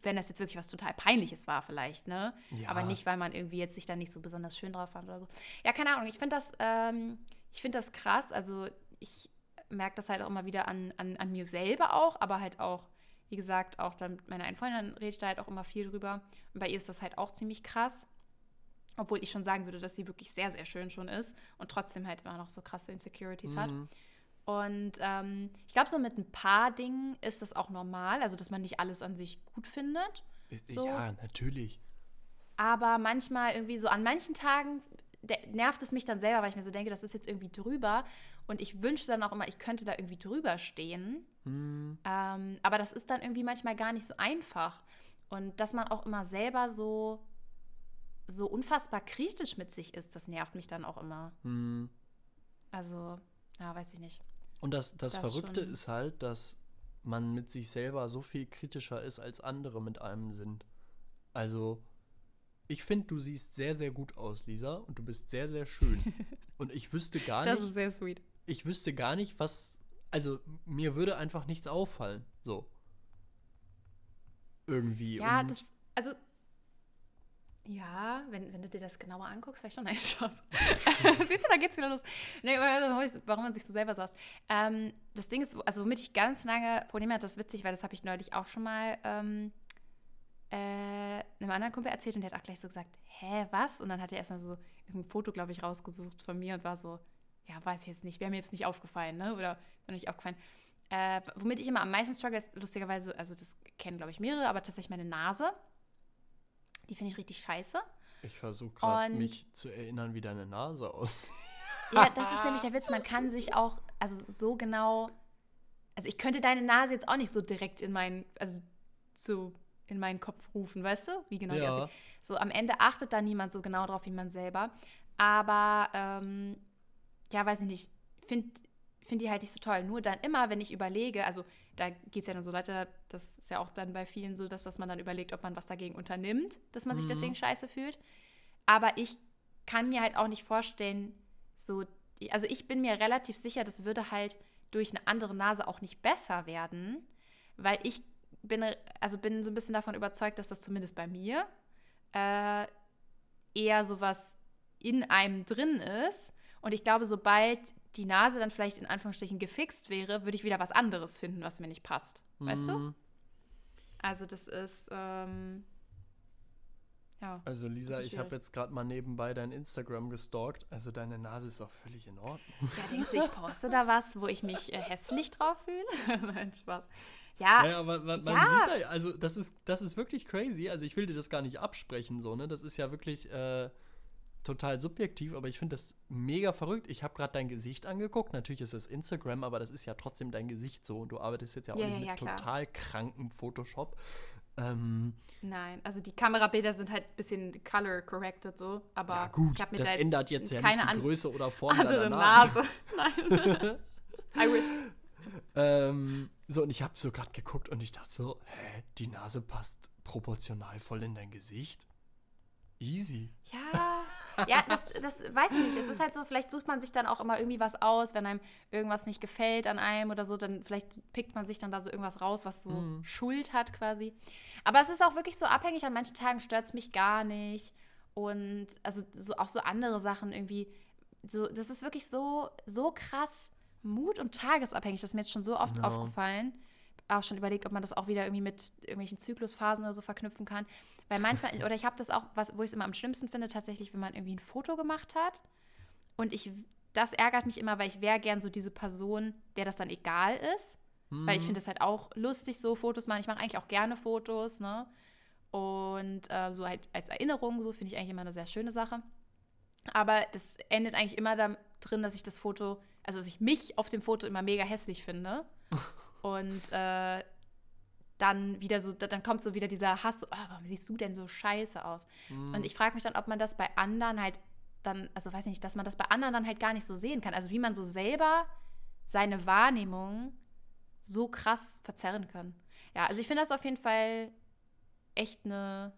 wenn das jetzt wirklich was total Peinliches war, vielleicht, ne? Ja. Aber nicht, weil man irgendwie jetzt sich da nicht so besonders schön drauf fand oder so. Ja, keine Ahnung. Ich finde das, ähm, ich finde das krass. Also, ich merke das halt auch immer wieder an, an, an mir selber auch, aber halt auch, wie gesagt, auch dann mit meiner einen Freundin rede ich da halt auch immer viel drüber. Und bei ihr ist das halt auch ziemlich krass. Obwohl ich schon sagen würde, dass sie wirklich sehr, sehr schön schon ist und trotzdem halt immer noch so krasse Insecurities hat. Und ähm, ich glaube, so mit ein paar Dingen ist das auch normal, also dass man nicht alles an sich gut findet. So. Ja, natürlich. Aber manchmal irgendwie so an manchen Tagen nervt es mich dann selber, weil ich mir so denke, das ist jetzt irgendwie drüber. Und ich wünsche dann auch immer, ich könnte da irgendwie drüber stehen. Mhm. Ähm, aber das ist dann irgendwie manchmal gar nicht so einfach. Und dass man auch immer selber so, so unfassbar kritisch mit sich ist, das nervt mich dann auch immer. Mhm. Also, ja, weiß ich nicht. Und das, das, Das Verrückte ist halt, dass man mit sich selber so viel kritischer ist, als andere mit einem sind. Also, ich finde, du siehst sehr, sehr gut aus, Lisa, und du bist sehr, sehr schön. *laughs* und ich wüsste gar Das nicht, ist sehr sweet. ich wüsste gar nicht, was also mir würde einfach nichts auffallen. So. Irgendwie. Ja, und das, also, ja, wenn, wenn du dir das genauer anguckst, vielleicht schon *laughs* ein Spaß. *laughs* Siehst du, da geht's wieder los. Nee, warum man sich so selber saß. Ähm, das Ding ist, also womit ich ganz lange Probleme hatte, das ist witzig, weil das habe ich neulich auch schon mal ähm, äh, einem anderen Kumpel erzählt und der hat auch gleich so gesagt, hä, was? Und dann hat er erstmal so ein Foto, glaube ich, rausgesucht von mir und war so, ja, weiß ich jetzt nicht, wäre mir jetzt nicht aufgefallen, ne? Oder mir nicht aufgefallen. Äh, womit ich immer am meisten struggle, ist lustigerweise, also das kennen, glaube ich, mehrere, aber tatsächlich meine Nase. Die finde ich richtig scheiße. ich versuche gerade mich zu erinnern, wie deine Nase aussieht. Ja, das ist nämlich der Witz. Man kann sich auch, also so genau, also ich könnte deine Nase jetzt auch nicht so direkt in meinen, also so in meinen Kopf rufen, weißt du, wie genau die Ja. aussieht. So am Ende achtet da niemand so genau drauf wie man selber. Aber ähm, ja, weiß ich nicht, finde find die halt nicht so toll. Nur dann immer, wenn ich überlege, also da geht es ja dann so weiter, das ist ja auch dann bei vielen so, dass, dass man dann überlegt, ob man was dagegen unternimmt, dass man sich Mhm. deswegen scheiße fühlt. Aber ich kann mir halt auch nicht vorstellen, so, also ich bin mir relativ sicher, das würde halt durch eine andere Nase auch nicht besser werden, weil ich bin, also bin so ein bisschen davon überzeugt, dass das zumindest bei mir äh, eher sowas in einem drin ist. Und ich glaube, sobald die Nase dann vielleicht in Anführungsstrichen gefixt wäre, würde ich wieder was anderes finden, was mir nicht passt. Weißt du? Mhm. Also das ist, ähm, ja. Also Lisa, ich habe jetzt gerade mal nebenbei dein Instagram gestalkt. Also deine Nase ist auch völlig in Ordnung. Ja, denkst du, ich *laughs* poste da was, wo ich mich äh, hässlich drauf fühle? *laughs* Nein, Spaß. Ja, Naja, aber man, man ja. sieht da, ja- also das ist, das ist wirklich crazy. Also ich will dir das gar nicht absprechen, so, ne? Das ist ja wirklich äh, total subjektiv, aber ich finde das mega verrückt. Ich habe gerade dein Gesicht angeguckt. Natürlich ist es Instagram, aber das ist ja trotzdem dein Gesicht so. Und du arbeitest jetzt ja auch Ja, nicht ja, mit ja, total krankem Photoshop. Ähm, nein, also die Kamerabilder sind halt ein bisschen color corrected so, aber ja gut, ich mir das da jetzt ändert jetzt ja keine nicht die Größe oder Form andere deiner Nase. Nase. *laughs* Nein. *laughs* I wish. Ähm, so, und ich habe so gerade geguckt und ich dachte so, hä, die Nase passt proportional voll in dein Gesicht? Easy. Ja, ja, das, das weiß ich nicht. Es ist halt so, vielleicht sucht man sich dann auch immer irgendwie was aus, wenn einem irgendwas nicht gefällt an einem oder so, dann vielleicht pickt man sich dann da so irgendwas raus, was so Mhm. Schuld hat quasi. Aber es ist auch wirklich so abhängig, an manchen Tagen stört es mich gar nicht. Und also so, auch so andere Sachen irgendwie. So, das ist wirklich so, so krass mut- und tagesabhängig. Das ist mir jetzt schon so oft Ja. aufgefallen. Auch schon überlegt, ob man das auch wieder irgendwie mit irgendwelchen Zyklusphasen oder so verknüpfen kann. Weil manchmal, *laughs* oder ich habe das auch, was, wo ich es immer am schlimmsten finde, tatsächlich, wenn man irgendwie ein Foto gemacht hat. Und ich, das ärgert mich immer, weil ich wäre gern so diese Person, der das dann egal ist. Weil ich Mhm. finde es halt auch lustig, so Fotos machen. Ich mache eigentlich auch gerne Fotos, ne? Und äh, so halt als Erinnerung, so finde ich eigentlich immer eine sehr schöne Sache. Aber das endet eigentlich immer da drin, dass ich das Foto, also dass ich mich auf dem Foto immer mega hässlich finde. *laughs* Und äh, dann wieder so, dann kommt so wieder dieser Hass, so, oh, warum siehst du denn so scheiße aus? Mhm. Und ich frage mich dann, ob man das bei anderen halt dann, also weiß ich nicht, dass man das bei anderen dann halt gar nicht so sehen kann. Also wie man so selber seine Wahrnehmung so krass verzerren kann. Ja, also ich finde das auf jeden Fall echt eine,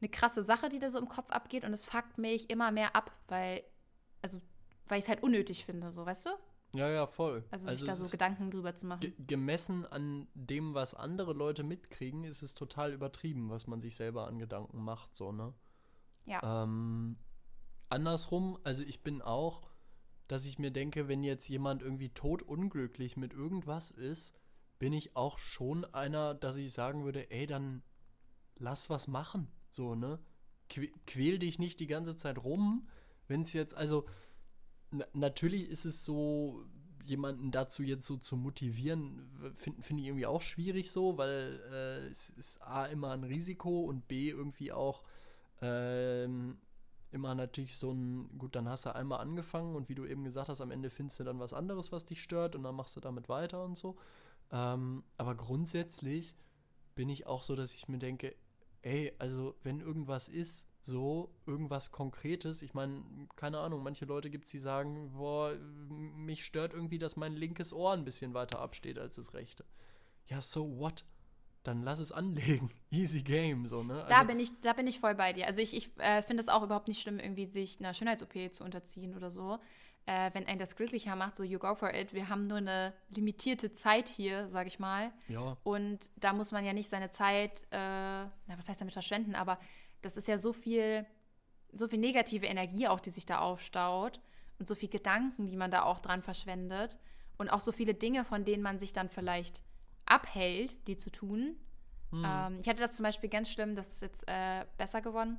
eine krasse Sache, die da so im Kopf abgeht und es fuckt mich immer mehr ab, weil, also, weil ich es halt unnötig finde, so, weißt du? Ja, ja, voll. Also, sich es da so Gedanken drüber zu machen. ge gemessen an dem, was andere Leute mitkriegen, ist es total übertrieben, was man sich selber an Gedanken macht, so, ne? Ja. Ähm, andersrum, also ich bin auch, dass ich mir denke, wenn jetzt jemand irgendwie totunglücklich mit irgendwas ist, bin ich auch schon einer, dass ich sagen würde, ey, dann lass was machen, so, ne? Que quäl dich nicht die ganze Zeit rum, wenn es jetzt, also natürlich ist es so, jemanden dazu jetzt so zu motivieren, finde find ich irgendwie auch schwierig so, weil äh, es ist A immer ein Risiko und B irgendwie auch ähm, immer natürlich so ein, gut, dann hast du einmal angefangen und wie du eben gesagt hast, am Ende findest du dann was anderes, was dich stört und dann machst du damit weiter und so. Ähm, aber grundsätzlich bin ich auch so, dass ich mir denke, ey, also wenn irgendwas ist, so irgendwas Konkretes, ich meine, keine Ahnung, manche Leute gibt es, die sagen, boah, mich stört irgendwie, dass mein linkes Ohr ein bisschen weiter absteht als das rechte. Ja, so what? Dann lass es anlegen. *laughs* Easy game, so, ne? Da bin ich, da bin ich voll bei dir. Also ich, ich äh, finde es auch überhaupt nicht schlimm, irgendwie sich einer Schönheits-OP zu unterziehen oder so. äh, wenn ein das glücklicher macht, so you go for it. Wir haben nur eine limitierte Zeit hier, sag ich mal. Ja. Und da muss man ja nicht seine Zeit, äh, na, was heißt damit verschwenden, aber das ist ja so viel, so viel negative Energie auch, die sich da aufstaut und so viel Gedanken, die man da auch dran verschwendet und auch so viele Dinge, von denen man sich dann vielleicht abhält, die zu tun. Hm. Ähm, ich hatte das zum Beispiel ganz schlimm, das ist jetzt äh, besser geworden.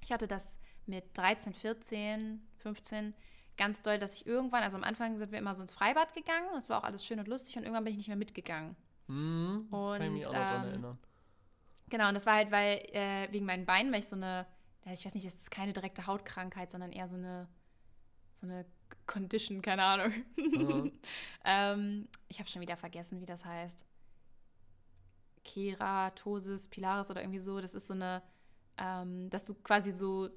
Ich hatte das mit 13, 14, 15 ganz doll, dass ich irgendwann, also am Anfang sind wir immer so ins Freibad gegangen, das war auch alles schön und lustig und irgendwann bin ich nicht mehr mitgegangen. Hm, das kann ich mich auch Und, noch ähm, erinnern. Genau, und das war halt, weil äh, wegen meinen Beinen, weil ich so eine, ich weiß nicht, es ist keine direkte Hautkrankheit, sondern eher so eine, so eine Condition, keine Ahnung. Mhm. *laughs* ähm, ich habe schon wieder vergessen, wie das heißt. Keratosis, Pilaris oder irgendwie so. Das ist so eine, ähm, dass du quasi so,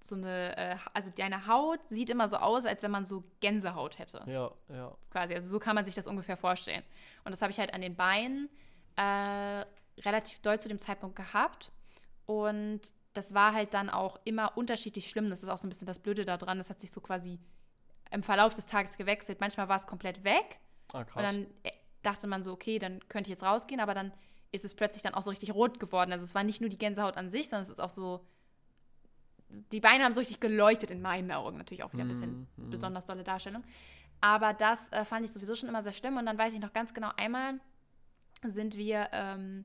so eine, äh, also deine Haut sieht immer so aus, als wenn man so Gänsehaut hätte Ja, ja. quasi. Also so kann man sich das ungefähr vorstellen. Und das habe ich halt an den Beinen äh, relativ doll zu dem Zeitpunkt gehabt. Und das war halt dann auch immer unterschiedlich schlimm. Das ist auch so ein bisschen das Blöde daran. Das hat sich so quasi im Verlauf des Tages gewechselt. Manchmal war es komplett weg. Ah, Und dann äh, dachte man so, okay, dann könnte ich jetzt rausgehen. Aber dann ist es plötzlich dann auch so richtig rot geworden. Also es war nicht nur die Gänsehaut an sich, sondern es ist auch so. Die Beine haben so richtig geleuchtet in meinen Augen. Natürlich auch wieder ein bisschen Mhm, mhm. besonders tolle Darstellung. Aber das äh, fand ich sowieso schon immer sehr schlimm. Und dann weiß ich noch ganz genau, einmal sind wir ähm,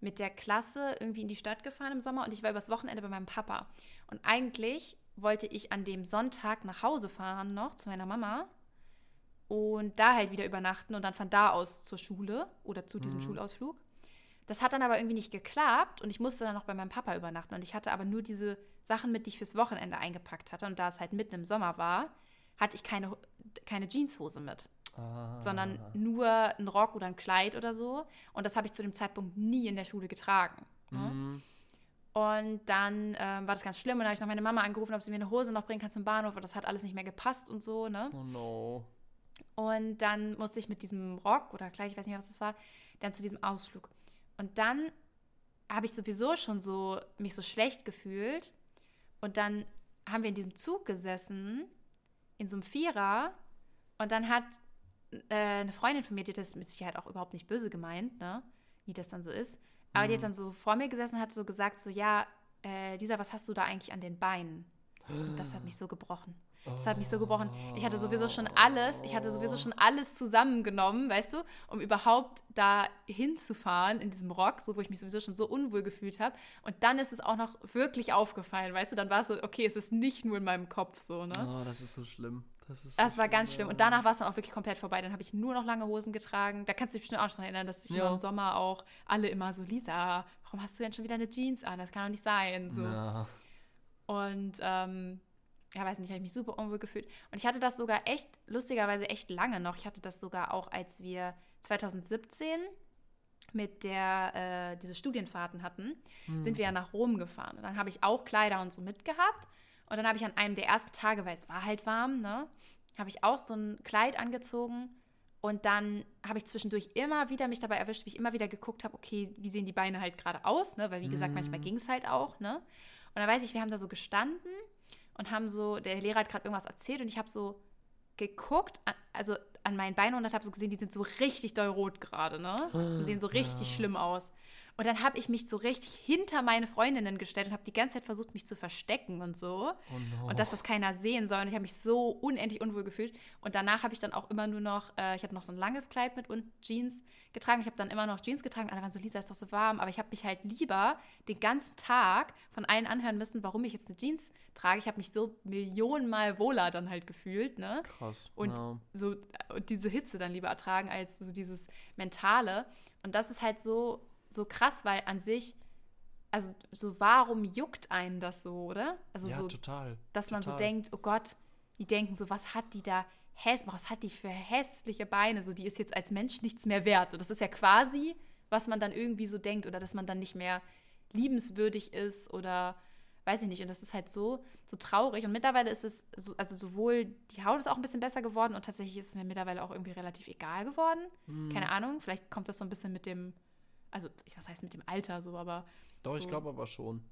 mit der Klasse irgendwie in die Stadt gefahren im Sommer und ich war übers Wochenende bei meinem Papa. Und eigentlich wollte ich an dem Sonntag nach Hause fahren noch zu meiner Mama und da halt wieder übernachten und dann von da aus zur Schule oder zu diesem Mhm. Schulausflug. Das hat dann aber irgendwie nicht geklappt und ich musste dann noch bei meinem Papa übernachten und ich hatte aber nur diese Sachen mit, die ich fürs Wochenende eingepackt hatte und da es halt mitten im Sommer war, hatte ich keine, keine Jeanshose mit Ah. sondern nur ein Rock oder ein Kleid oder so. Und das habe ich zu dem Zeitpunkt nie in der Schule getragen. Ne? Mhm. Und dann ähm, war das ganz schlimm und dann habe ich noch meine Mama angerufen, ob sie mir eine Hose noch bringen kann zum Bahnhof. Und das hat alles nicht mehr gepasst und so. Ne? Oh no. Und dann musste ich mit diesem Rock oder Kleid, ich weiß nicht mehr, was das war, dann zu diesem Ausflug. Und dann habe ich sowieso schon so mich so schlecht gefühlt. Und dann haben wir in diesem Zug gesessen, in so einem Vierer. Und dann hat äh, eine Freundin von mir, die hat das mit Sicherheit auch überhaupt nicht böse gemeint, ne? wie das dann so ist. Aber die hat dann so vor mir gesessen und hat so gesagt, so, ja, äh, Lisa, was hast du da eigentlich an den Beinen? Und das hat mich so gebrochen. Das hat mich so gebrochen. Ich hatte sowieso schon alles, ich hatte sowieso schon alles zusammengenommen, weißt du, um überhaupt da hinzufahren in diesem Rock, so wo ich mich sowieso schon so unwohl gefühlt habe. Und dann ist es auch noch wirklich aufgefallen, weißt du, dann war es so, okay, es ist nicht nur in meinem Kopf so, ne? Oh, das ist so schlimm. Das, ist Das so war ganz schlimm. Und danach war es dann auch wirklich komplett vorbei. Dann habe ich nur noch lange Hosen getragen. Da kannst du dich bestimmt auch noch erinnern, dass ich Ja. im Sommer auch alle immer so, Lisa, warum hast du denn schon wieder eine Jeans an? Das kann doch nicht sein. So. Ja. Und ähm, ja, weiß nicht, habe ich mich super unwohl gefühlt. Und ich hatte das sogar echt, lustigerweise echt lange noch. Ich hatte das sogar auch, als wir 2017 mit der äh, diese Studienfahrten hatten, sind wir ja nach Rom gefahren. Und dann habe ich auch Kleider und so mitgehabt. Und dann habe ich an einem der ersten Tage, weil es war halt warm, ne, habe ich auch so ein Kleid angezogen. Und dann habe ich zwischendurch immer wieder mich dabei erwischt, wie ich immer wieder geguckt habe, okay, wie sehen die Beine halt gerade aus, ne? Weil wie gesagt, manchmal ging es halt auch, ne? Und dann weiß ich, wir haben da so gestanden und haben so, der Lehrer hat gerade irgendwas erzählt und ich habe so geguckt, also an meinen Beinen und habe so gesehen, die sind so richtig doll rot gerade, ne? *gasps* Und sehen so richtig schlimm aus. Und dann habe ich mich so richtig hinter meine Freundinnen gestellt und habe die ganze Zeit versucht, mich zu verstecken und so. Oh no. Und dass das keiner sehen soll. Und ich habe mich so unendlich unwohl gefühlt. Und danach habe ich dann auch immer nur noch, äh, ich hatte noch so ein langes Kleid mit und Jeans getragen. Ich habe dann immer noch Jeans getragen. Alle waren so, Lisa, ist doch so warm. Aber ich habe mich halt lieber den ganzen Tag von allen anhören müssen, warum ich jetzt eine Jeans trage. Ich habe mich so millionenmal wohler dann halt gefühlt, ne? Krass. Und ja. so und diese Hitze dann lieber ertragen als so dieses Mentale. Und das ist halt so, so krass, weil an sich, also so warum juckt einen das so, oder? Also ja, so, total. dass man so denkt, oh Gott, die denken so, was hat die da was hat die für hässliche Beine? So, die ist jetzt als Mensch nichts mehr wert. So, das ist ja quasi, was man dann irgendwie so denkt oder dass man dann nicht mehr liebenswürdig ist oder weiß ich nicht. Und das ist halt so, so traurig. Und mittlerweile ist es, so, also sowohl die Haut ist auch ein bisschen besser geworden und tatsächlich ist es mir mittlerweile auch irgendwie relativ egal geworden. Hm. Keine Ahnung, vielleicht kommt das so ein bisschen mit dem, also ich- was heißt mit dem Alter so, aber Doch, ich so- glaube aber schon.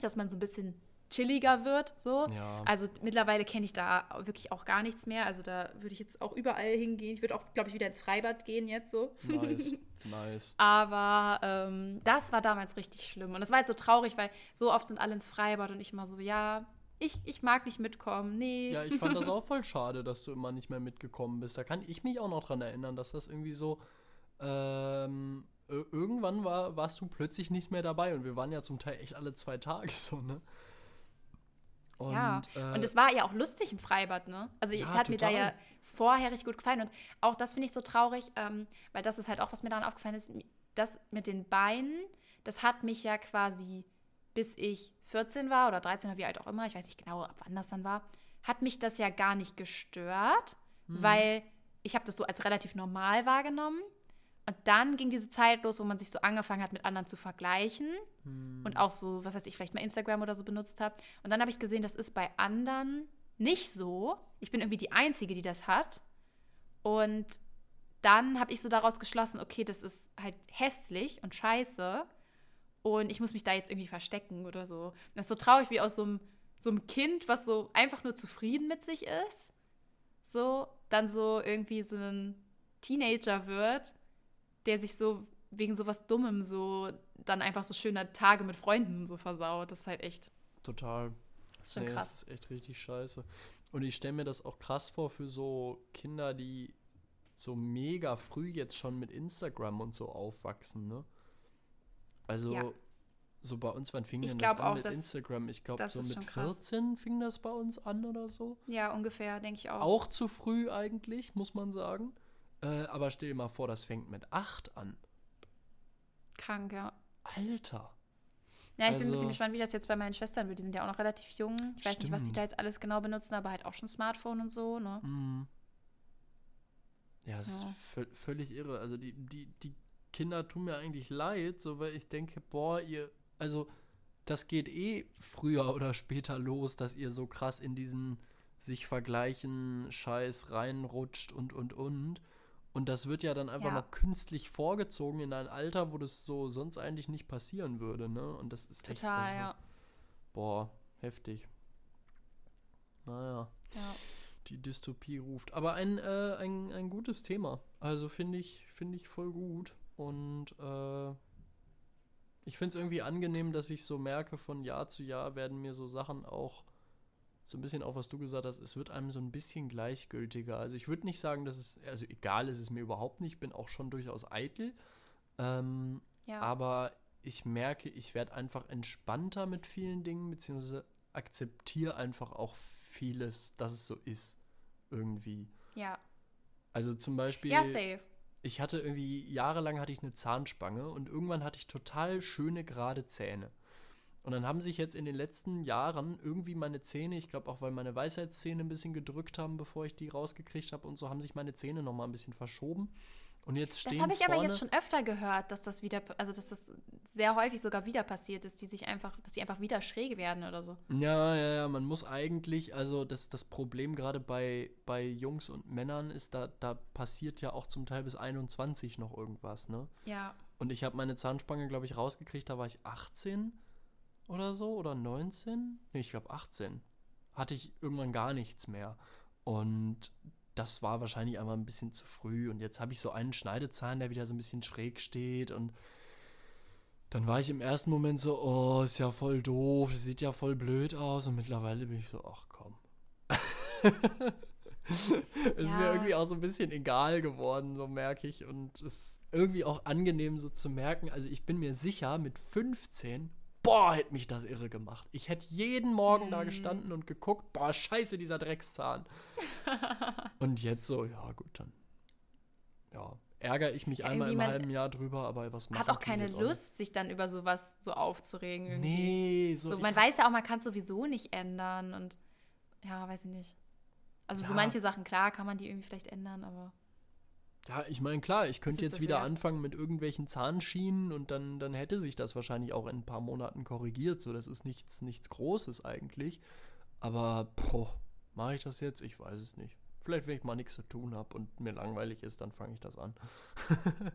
dass man so ein bisschen chilliger wird. So. Ja. Also mittlerweile kenne ich da wirklich auch gar nichts mehr. Also da würde ich jetzt auch überall hingehen. Ich würde auch, glaube ich, wieder ins Freibad gehen jetzt so. Nice, *laughs* nice. Aber ähm, das war damals richtig schlimm. Und das war halt so traurig, weil so oft sind alle ins Freibad und ich immer so, ja, ich, ich mag nicht mitkommen. Nee. Ja, ich fand das *laughs* auch voll schade, dass du immer nicht mehr mitgekommen bist. Da kann ich mich auch noch dran erinnern, dass das irgendwie so. Ähm, irgendwann war, warst du plötzlich nicht mehr dabei und wir waren ja zum Teil echt alle zwei Tage so, ne? Und, ja, äh, und es war ja auch lustig im Freibad, ne? Also Ja, es hat mir da total. ja vorher richtig gut gefallen. Und auch das finde ich so traurig, ähm, weil das ist halt auch, was mir daran aufgefallen ist, das mit den Beinen, das hat mich ja quasi, bis ich 14 war oder 13 oder wie alt auch immer, ich weiß nicht genau, ab wann das dann war, hat mich das ja gar nicht gestört, Mhm. weil ich habe das so als relativ normal wahrgenommen. Und dann ging diese Zeit los, wo man sich so angefangen hat, mit anderen zu vergleichen hm, und auch so, was heißt ich, vielleicht mal Instagram oder so benutzt habe. Und dann habe ich gesehen, das ist bei anderen nicht so. Ich bin irgendwie die Einzige, die das hat. Und dann habe ich so daraus geschlossen, okay, das ist halt hässlich und scheiße. Und ich muss mich da jetzt irgendwie verstecken oder so. Das ist so traurig wie aus so einem, so einem Kind, was so einfach nur zufrieden mit sich ist. So, dann so irgendwie so ein Teenager wird, der sich so wegen sowas Dummem so dann einfach so schöne Tage mit Freunden so versaut. Das ist halt echt, total. das ist schon Nee, krass. Das ist echt richtig scheiße. Und ich stelle mir das auch krass vor für so Kinder, die so mega früh jetzt schon mit Instagram und so aufwachsen, ne? Also, Ja. so bei uns, wann fing Ich denn das an auch, mit Instagram? Ich glaube, so mit schon krass. 14 fing das bei uns an oder so. Ja, ungefähr, denke ich auch. Auch zu früh eigentlich, muss man sagen. Äh, aber stell dir mal vor, das fängt mit 8 an. Krank, ja. Alter. Ja, ich bin ein Also- bisschen gespannt, wie das jetzt bei meinen Schwestern wird. Die sind ja auch noch relativ jung. Ich weiß nicht, was die da jetzt alles genau benutzen, aber halt auch schon Smartphone und so, ne? Mhm. Ja, es Ja. ist vö- völlig irre. Also die, die, die Kinder tun mir eigentlich leid, so weil ich denke, boah, ihr, also das geht eh früher *laughs* oder später los, dass ihr so krass in diesen sich vergleichen Scheiß reinrutscht und und und. Und das wird ja dann einfach Ja. noch künstlich vorgezogen in ein Alter, wo das so sonst eigentlich nicht passieren würde, ne? Und das ist echt, Total, also, ja. boah, heftig. Naja ja. die Dystopie ruft. Aber ein, äh, ein, ein gutes Thema. Also finde ich, finde ich voll gut. Und äh, ich finde es irgendwie angenehm, dass ich so merke, von Jahr zu Jahr werden mir so Sachen auch so ein bisschen auch, was du gesagt hast, es wird einem so ein bisschen gleichgültiger. Also ich würde nicht sagen, dass es, also egal ist es mir überhaupt nicht, ich bin auch schon durchaus eitel. Ähm, ja. aber ich merke, ich werde einfach entspannter mit vielen Dingen, beziehungsweise akzeptiere einfach auch vieles, dass es so ist. Irgendwie. ja. Also zum Beispiel, Ja, safe. ich hatte irgendwie, jahrelang hatte ich eine Zahnspange und irgendwann hatte ich total schöne, gerade Zähne. Und dann haben sich jetzt in den letzten Jahren irgendwie meine Zähne, ich glaube auch, weil meine Weisheitszähne ein bisschen gedrückt haben, bevor ich die rausgekriegt habe und so, haben sich meine Zähne nochmal ein bisschen verschoben. Und jetzt stehen Das habe ich aber jetzt schon öfter gehört, dass das wieder, also dass das sehr häufig sogar wieder passiert ist, die sich einfach, dass die einfach wieder schräg werden oder so. Ja, ja, ja, man muss eigentlich, also das, das Problem gerade bei, bei Jungs und Männern ist, da, da passiert ja auch zum Teil bis 21 noch irgendwas, ne? Ja. Und ich habe meine Zahnspange, glaube ich, rausgekriegt, da war ich 18 oder so oder 19? Nee, ich glaube 18. Hatte ich irgendwann gar nichts mehr. Und das war wahrscheinlich einmal ein bisschen zu früh. Und jetzt habe ich so einen Schneidezahn, der wieder so ein bisschen schräg steht. Und dann war ich im ersten Moment so, oh, ist ja voll doof, sieht ja voll blöd aus. Und mittlerweile bin ich so, ach komm. *laughs* ist mir Ja. irgendwie auch so ein bisschen egal geworden, so merke ich. Und es ist irgendwie auch angenehm so zu merken. Also ich bin mir sicher, mit 15, boah, hätte mich das irre gemacht. Ich hätte jeden Morgen da Mhm. gestanden und geguckt, boah, scheiße, dieser Dreckszahn. *laughs* und jetzt so, ja gut, dann. Ja, ärgere ich mich Ja, einmal im man halben Jahr drüber, aber was machen Hat auch keine auch Lust, sich dann über sowas so aufzuregen. Irgendwie. Nee, so, So, man weiß ja auch, man kann es sowieso nicht ändern und ja, weiß ich nicht. Also so Ja. manche Sachen, klar, kann man die irgendwie vielleicht ändern, aber Ja, ich meine, klar, ich könnte jetzt wieder wert? anfangen mit irgendwelchen Zahnschienen und dann, dann hätte sich das wahrscheinlich auch in ein paar Monaten korrigiert. So, das ist nichts, nichts Großes eigentlich. Aber, mache ich das jetzt? Ich weiß es nicht. Vielleicht, wenn ich mal nichts zu tun habe und mir langweilig ist, dann fange ich das an. *laughs*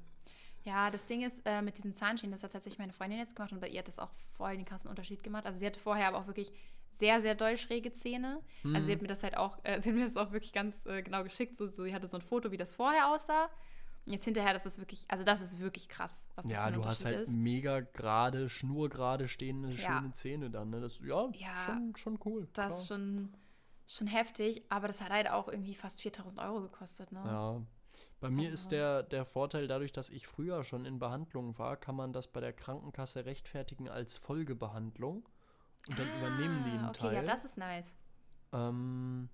Ja, das Ding ist, äh, mit diesen Zahnschienen, das hat tatsächlich meine Freundin jetzt gemacht und bei ihr hat das auch voll den krassen Unterschied gemacht. Also sie hatte vorher aber auch wirklich sehr, sehr doll schräge Zähne. Mhm. Also sie hat mir das halt auch, äh, sie hat mir das auch wirklich ganz äh, genau geschickt. So, so, sie hatte so ein Foto, wie das vorher aussah. Und jetzt hinterher, das ist wirklich, also das ist wirklich krass, was das Ja, für ein du hast halt ist. mega gerade, schnurgerade stehende, Ja. schöne Zähne dann. Ne? Das, ja, Ja, schon, schon cool. Das ist schon, schon heftig, aber das hat halt auch irgendwie fast 4000 Euro gekostet, ne? Ja. Bei mir Also- ist der, der Vorteil, dadurch, dass ich früher schon in Behandlung war, kann man das bei der Krankenkasse rechtfertigen als Folgebehandlung. Und dann übernehmen die einen Ah, okay, Teil. ja, das ist nice. Ähm,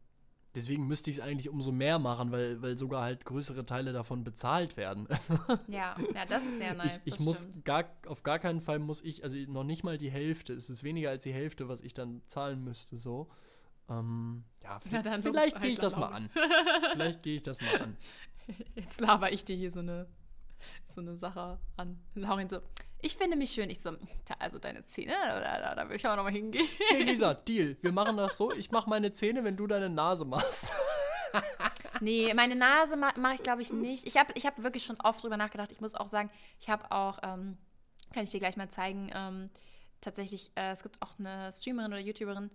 deswegen müsste ich es eigentlich umso mehr machen, weil, weil sogar halt größere Teile davon bezahlt werden. *laughs* Ja, ja, das ist sehr nice. ich ich muss stimmt. gar, auf gar keinen Fall muss ich, also noch nicht mal die Hälfte, es ist weniger als die Hälfte, was ich dann zahlen müsste, so. Ähm, ja, *laughs* vielleicht du gehe halt ich das mal an. vielleicht gehe ich das mal an. *laughs* *laughs* Jetzt laber ich dir hier so eine, so eine Sache an. Laurin so, ich finde mich schön. Ich so, "Tja, also deine Zähne, da, da, da will ich aber nochmal hingehen. Hey *laughs* Lisa, Deal, wir machen das so, ich mache meine Zähne, wenn du deine Nase machst. *laughs* Nee, meine Nase ma mache ich, glaube ich, nicht. Ich habe ich hab wirklich schon oft drüber nachgedacht. Ich muss auch sagen, ich habe auch, ähm, kann ich dir gleich mal zeigen, ähm, tatsächlich, äh, es gibt auch eine Streamerin oder YouTuberin,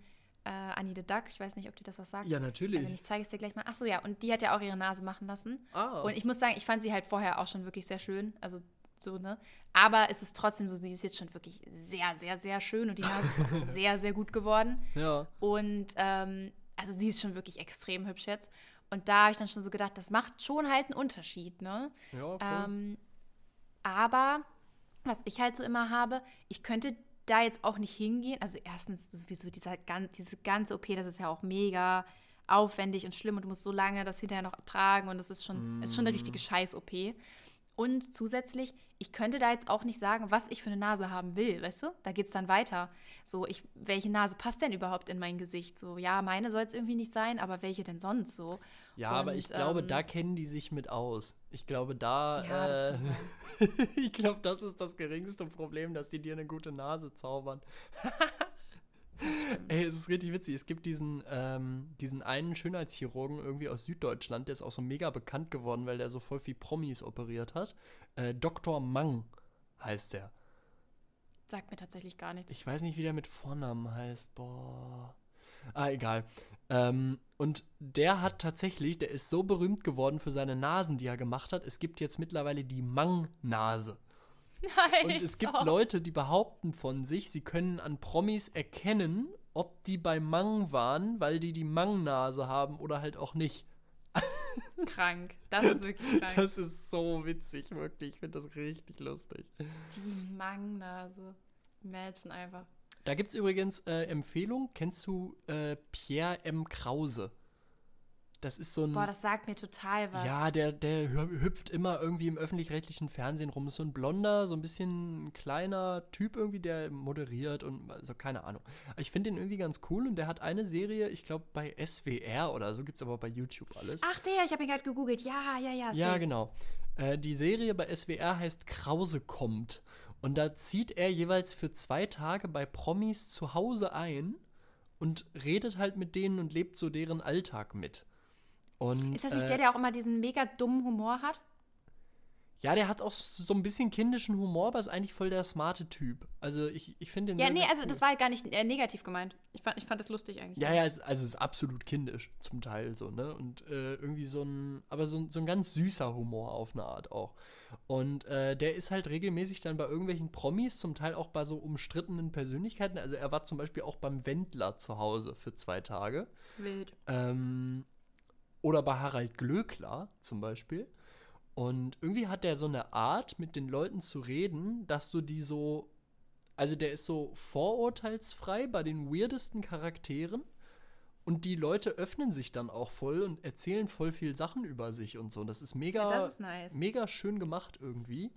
äh, Annie the Duck. Ich weiß nicht, ob die das was sagt. Ja, Äh, Wenn natürlich. ich zeige es dir gleich mal. Ach so, ja. Und die hat ja auch ihre Nase machen lassen. Ah, Und ich muss sagen, ich fand sie halt vorher auch schon wirklich sehr schön. Also so, ne? Aber es ist trotzdem so, sie ist jetzt schon wirklich sehr, sehr, sehr schön und die Nase ist *laughs* sehr, sehr gut geworden. ja. Und ähm, also sie ist schon wirklich extrem hübsch jetzt. Und da habe ich dann schon so gedacht, das macht schon halt einen Unterschied, ne? Ja, voll. Ähm, aber was ich halt so immer habe, ich könnte da jetzt auch nicht hingehen. Also erstens sowieso dieser, diese ganze OP, das ist ja auch mega aufwendig und schlimm und du musst so lange das hinterher noch ertragen und das ist schon, ist schon eine richtige Scheiß-OP. Und zusätzlich, ich könnte da jetzt auch nicht sagen, was ich für eine Nase haben will, weißt du? Da geht es dann weiter. So, ich, welche Nase passt denn überhaupt in mein Gesicht? So, ja, meine soll es irgendwie nicht sein, aber welche denn sonst so? Ja, aber Und, ich glaube, ähm, da kennen die sich mit aus. Ich glaube, da. Ja, äh, *laughs* ich glaube, das ist das geringste Problem, dass die dir eine gute Nase zaubern. *laughs* Ey, es ist richtig witzig. Es gibt diesen, ähm, diesen einen Schönheitschirurgen irgendwie aus Süddeutschland, der ist auch so mega bekannt geworden, weil der so voll viel Promis operiert hat. Äh, Dr. Mang heißt der. Sagt mir tatsächlich gar nichts. Ich weiß nicht, wie der mit Vornamen heißt. Boah. Ah, egal. Ähm, und der hat tatsächlich, der ist so berühmt geworden für seine Nasen, die er gemacht hat. Es gibt jetzt mittlerweile die Mang-Nase. *laughs* Nice. Und es gibt Oh. Leute, die behaupten von sich, sie können an Promis erkennen, ob die bei Mang waren, weil die die Mang-Nase haben oder halt auch nicht. *laughs* krank. Das ist wirklich krank. Das ist so witzig, wirklich. Ich finde das richtig lustig. Die Mangnase. Imagine einfach. Da gibt es übrigens äh, Empfehlung. Kennst du äh, Pierre M. Krause? Das ist so ein. Boah, das sagt mir total was. Ja, der, der hü- hüpft immer irgendwie im öffentlich-rechtlichen Fernsehen rum. Ist so ein blonder, so ein bisschen kleiner Typ irgendwie, der moderiert und also keine Ahnung. Ich finde den irgendwie ganz cool und der hat eine Serie, ich glaube bei SWR oder so, gibt es aber bei YouTube alles. Ach, der, ich habe ihn gerade gegoogelt. Ja, ja, ja. ja, safe. genau. Äh, die Serie bei SWR heißt Krause kommt. Und da zieht er jeweils für zwei Tage bei Promis zu Hause ein und redet halt mit denen und lebt so deren Alltag mit. Und, Ist das nicht äh, der, der auch immer diesen mega dummen Humor hat? Ja, der hat auch so ein bisschen kindischen Humor, aber ist eigentlich voll der smarte Typ. Also ich, ich finde den Ja, sehr, nee, sehr also cool. das war gar nicht äh, negativ gemeint. Ich fand, ich fand das lustig eigentlich. Ja, ja, es, also es ist absolut kindisch zum Teil so, ne? Und äh, irgendwie so ein, aber so, ein- so ein ganz süßer Humor auf eine Art auch. Und äh, der ist halt regelmäßig dann bei irgendwelchen Promis, zum Teil auch bei so umstrittenen Persönlichkeiten. Also er war zum Beispiel auch beim Wendler zu Hause für zwei Tage. Wild. Ähm, oder bei Harald Glöckler zum Beispiel. Und irgendwie hat der so eine Art, mit den Leuten zu reden, dass du die so. Also der ist so vorurteilsfrei bei den weirdesten Charakteren. Und die Leute öffnen sich dann auch voll und erzählen voll viel Sachen über sich und so. Das ist mega, Ja, das ist nice. mega schön gemacht irgendwie.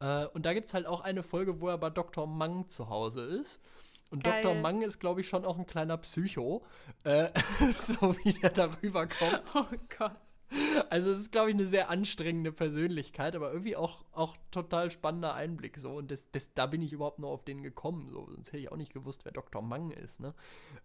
Äh, und da gibt es halt auch eine Folge, wo er bei Dr. Mang zu Hause ist. Und Geil. Dr. Mang ist, glaube ich, schon auch ein kleiner Psycho. Äh, *laughs* so wie er darüber kommt. *laughs* Oh Gott. Also es ist, glaube ich, eine sehr anstrengende Persönlichkeit, aber irgendwie auch, auch total spannender Einblick. So. Und das, das, da bin ich überhaupt nur auf den gekommen. So. Sonst hätte ich auch nicht gewusst, wer Dr. Mang ist. Ne?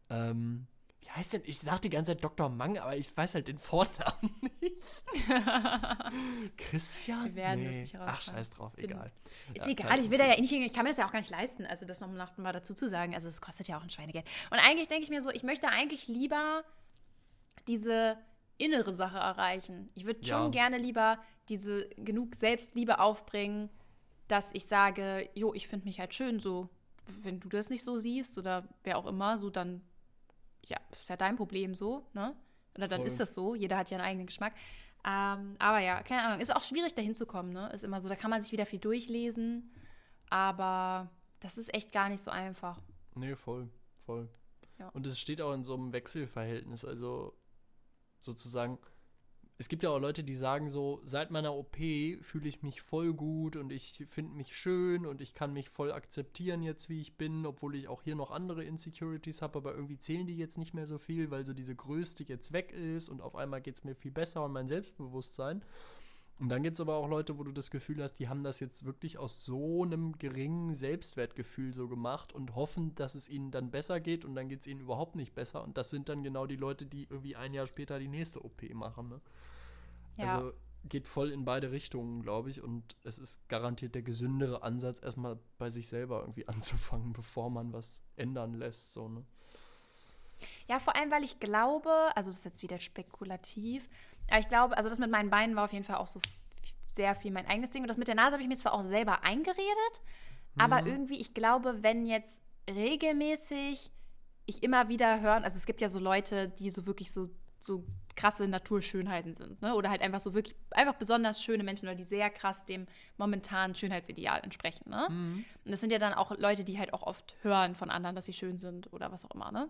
Ähm, wie heißt denn? Ich sag die ganze Zeit Dr. Mang, aber ich weiß halt den Vornamen *laughs* nicht. *laughs* Christian? Wir werden nee. das nicht Ach, scheiß drauf, Bin- egal. Ist Ja, egal, ich will da ja nicht. Ich kann mir das ja auch gar nicht leisten, also das noch mal dazu zu sagen. Also es kostet ja auch ein Schweinegeld. Und eigentlich denke ich mir so, ich möchte eigentlich lieber diese innere Sache erreichen. Ich würde schon Ja. gerne lieber diese genug Selbstliebe aufbringen, dass ich sage, jo, ich finde mich halt schön so. Wenn du das nicht so siehst oder wer auch immer, so dann, ja, ist ja dein Problem so, ne? Oder dann Voll. ist das so. Jeder hat ja einen eigenen Geschmack. Ähm, aber ja, keine Ahnung. Ist auch schwierig, da hinzukommen, ne? Ist immer so, da kann man sich wieder viel durchlesen. Aber das ist echt gar nicht so einfach. Nee, voll, voll. Ja. Und es steht auch in so einem Wechselverhältnis, also sozusagen, es gibt ja auch Leute, die sagen so, seit meiner OP fühle ich mich voll gut und ich finde mich schön und ich kann mich voll akzeptieren jetzt, wie ich bin, obwohl ich auch hier noch andere Insecurities habe, aber irgendwie zählen die jetzt nicht mehr so viel, weil so diese Größte jetzt weg ist und auf einmal geht es mir viel besser und mein Selbstbewusstsein. Und dann gibt es aber auch Leute, wo du das Gefühl hast, die haben das jetzt wirklich aus so einem geringen Selbstwertgefühl so gemacht und hoffen, dass es ihnen dann besser geht und dann geht es ihnen überhaupt nicht besser. Und das sind dann genau die Leute, die irgendwie ein Jahr später die nächste OP machen. Ne? Ja. Also geht voll in beide Richtungen, glaube ich. Und es ist garantiert der gesündere Ansatz, erstmal bei sich selber irgendwie *laughs* anzufangen, bevor man was ändern lässt. So, ne? Ja, vor allem, weil ich glaube, also das ist jetzt wieder spekulativ, aber ich glaube, also das mit meinen Beinen war auf jeden Fall auch so sehr viel mein eigenes Ding. Und das mit der Nase habe ich mir zwar auch selber eingeredet, aber irgendwie, ich glaube, wenn jetzt regelmäßig ich immer wieder hören, also es gibt ja so Leute, die so wirklich so, so krasse Naturschönheiten sind, ne? Oder halt einfach so wirklich, einfach besonders schöne Menschen oder die sehr krass dem momentanen Schönheitsideal entsprechen, ne? Und das sind ja dann auch Leute, die halt auch oft hören von anderen, dass sie schön sind oder was auch immer, ne?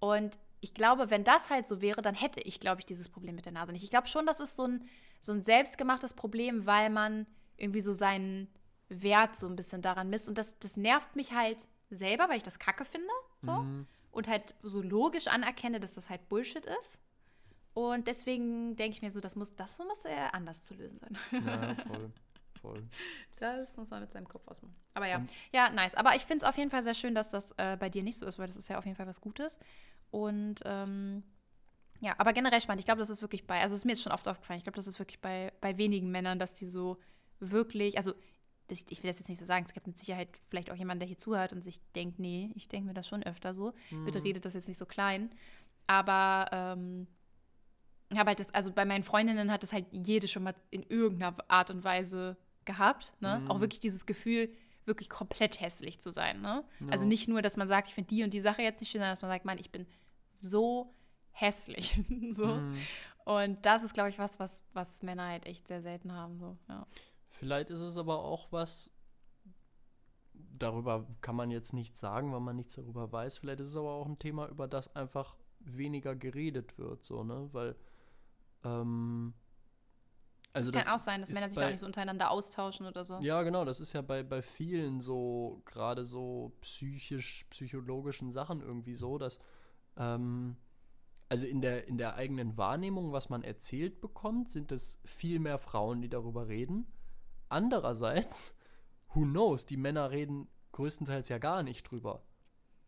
Und ich glaube, wenn das halt so wäre, dann hätte ich, glaube ich, dieses Problem mit der Nase nicht. Ich glaube schon, das ist so ein, so ein selbstgemachtes Problem, weil man irgendwie so seinen Wert so ein bisschen daran misst. Und das, das nervt mich halt selber, weil ich das kacke finde. So. Mhm. Und halt so logisch anerkenne, dass das halt Bullshit ist. Und deswegen denke ich mir so, das muss, das muss eher anders zu lösen sein. Ja, voll. Voll. Das muss man mit seinem Kopf ausmachen. Aber ja, Und- ja, nice. Aber ich finde es auf jeden Fall sehr schön, dass das äh, bei dir nicht so ist, weil das ist ja auf jeden Fall was Gutes. Und ähm, ja, aber generell spannend. Ich glaube, das ist wirklich bei, also es ist mir jetzt schon oft aufgefallen, ich glaube, das ist wirklich bei, bei wenigen Männern, dass die so wirklich, also das, ich will das jetzt nicht so sagen, es gibt mit Sicherheit vielleicht auch jemanden, der hier zuhört und sich denkt, nee, ich denke mir das schon öfter so. Bitte redet das jetzt nicht so klein. Aber ähm, ich habe halt das, also bei meinen Freundinnen hat das halt jede schon mal in irgendeiner Art und Weise gehabt. Ne? Mhm. Auch wirklich dieses Gefühl, wirklich komplett hässlich zu sein. Ne? Ja. Also nicht nur, dass man sagt, ich finde die und die Sache jetzt nicht schön, sondern dass man sagt, Mann, ich bin so hässlich. *laughs* so. Mhm. Und das ist, glaube ich, was, was, was Männer halt echt sehr selten haben. So. Ja. Vielleicht ist es aber auch was, darüber kann man jetzt nichts sagen, weil man nichts darüber weiß. Vielleicht ist es aber auch ein Thema, über das einfach weniger geredet wird, so, ne? Weil, ähm, also es kann auch sein, dass Männer sich bei- da nicht so untereinander austauschen oder so. Ja, genau, das ist ja bei, bei vielen so, gerade so psychisch, psychologischen Sachen irgendwie so, dass, ähm, also in der, in der eigenen Wahrnehmung, was man erzählt bekommt, sind es viel mehr Frauen, die darüber reden. Andererseits, who knows, die Männer reden größtenteils ja gar nicht drüber.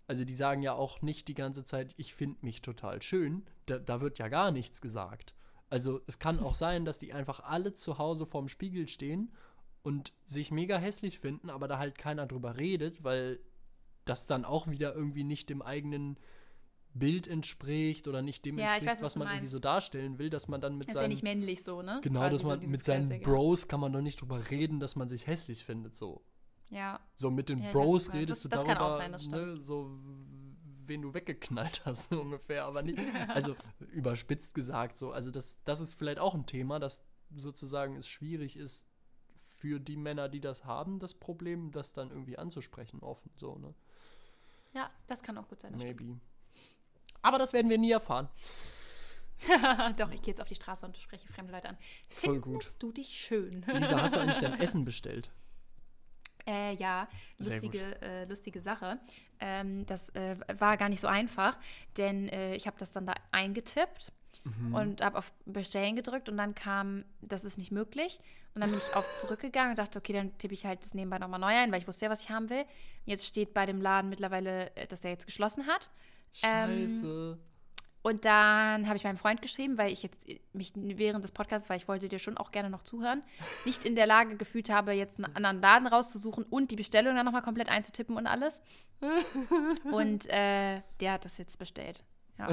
Also die sagen ja auch nicht die ganze Zeit, ich finde mich total schön. Da, da wird ja gar nichts gesagt. Also es kann auch sein, dass die einfach alle zu Hause vorm Spiegel stehen und sich mega hässlich finden, aber da halt keiner drüber redet, weil das dann auch wieder irgendwie nicht dem eigenen Bild entspricht oder nicht dem Ja, ich entspricht, weiß, was was man irgendwie so darstellen will, dass man dann mit ist ja seinen nicht männlich so, ne? genau, Quasi dass so man dieses mit seinen Käsige. Bros kann man doch nicht drüber reden, dass man sich hässlich findet so. Ja, So mit den Ja, Bros redest Das- du das kann darüber, auch sein, das ne, so wen du weggeknallt hast *laughs* so ungefähr, aber nicht, *laughs* also überspitzt gesagt so. Also das, das ist vielleicht auch ein Thema, dass sozusagen es schwierig ist für die Männer, die das haben, das Problem, das dann irgendwie anzusprechen offen, so ne, ja, das kann auch gut sein. Das stimmt. maybe. Aber das werden wir nie erfahren. *laughs* Doch, ich gehe jetzt auf die Straße und spreche fremde Leute an. Voll gut. Findest du dich schön? Lisa, hast du eigentlich dein Essen bestellt? Äh, ja, Sehr lustige, äh, lustige Sache. Ähm, das äh, war gar nicht so einfach, denn äh, ich habe das dann da eingetippt Mhm. und habe auf Bestellen gedrückt und dann kam, das ist nicht möglich. Und dann bin ich auf zurückgegangen und dachte, okay, dann tippe ich halt das nebenbei nochmal neu ein, weil ich wusste ja, was ich haben will. Jetzt steht bei dem Laden mittlerweile, äh, dass der jetzt geschlossen hat. Ähm, Scheiße. Und dann habe ich meinem Freund geschrieben, weil ich jetzt mich während des Podcasts, weil ich wollte dir schon auch gerne noch zuhören, nicht in der Lage gefühlt habe, jetzt einen anderen Laden rauszusuchen und die Bestellung dann nochmal komplett einzutippen und alles. *laughs* Und äh, der hat das jetzt bestellt. Ja.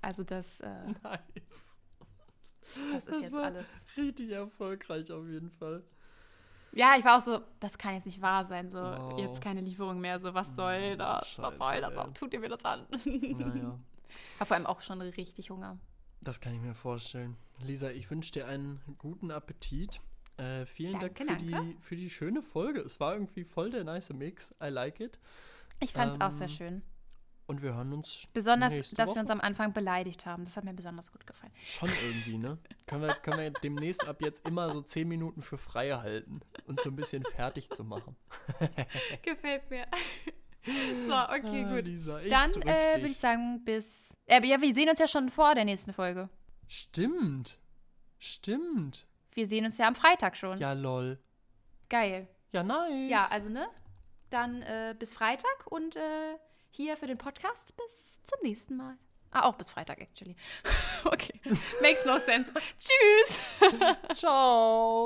Also das, äh, Nice. das ist jetzt war alles. richtig erfolgreich auf jeden Fall. Ja, ich war auch so, das kann jetzt nicht wahr sein, so Wow. jetzt keine Lieferung mehr, so was soll das? was soll Scheiße, das? Warum tut ihr mir das an? Naja, *laughs* War vor allem auch schon richtig Hunger. das kann ich mir vorstellen. Lisa, ich wünsche dir einen guten Appetit. Äh, vielen Danke, Dank für danke. die, für die schöne Folge. Es war irgendwie voll der nice Mix. I like it. Ich fand es auch sehr Ähm, schön. Und wir hören uns Besonders, dass Woche. wir uns am Anfang beleidigt haben. Das hat mir besonders gut gefallen. Schon irgendwie, ne? können, wir, können wir demnächst ab jetzt immer so 10 Minuten für frei halten und so ein bisschen fertig zu machen. *laughs* Gefällt mir. So, okay, Ah, gut. Lisa, Dann äh, würde ich sagen, bis. Äh, ja, wir sehen uns ja schon vor der nächsten Folge. Stimmt. Stimmt. Wir sehen uns ja am Freitag schon. Ja, lol. Geil. Ja, nice. Ja, also, ne? Dann äh, bis Freitag und äh, hier für den Podcast bis zum nächsten Mal. Ah, auch bis Freitag, actually. *laughs* okay. Makes no sense. *laughs* Tschüss. Ciao.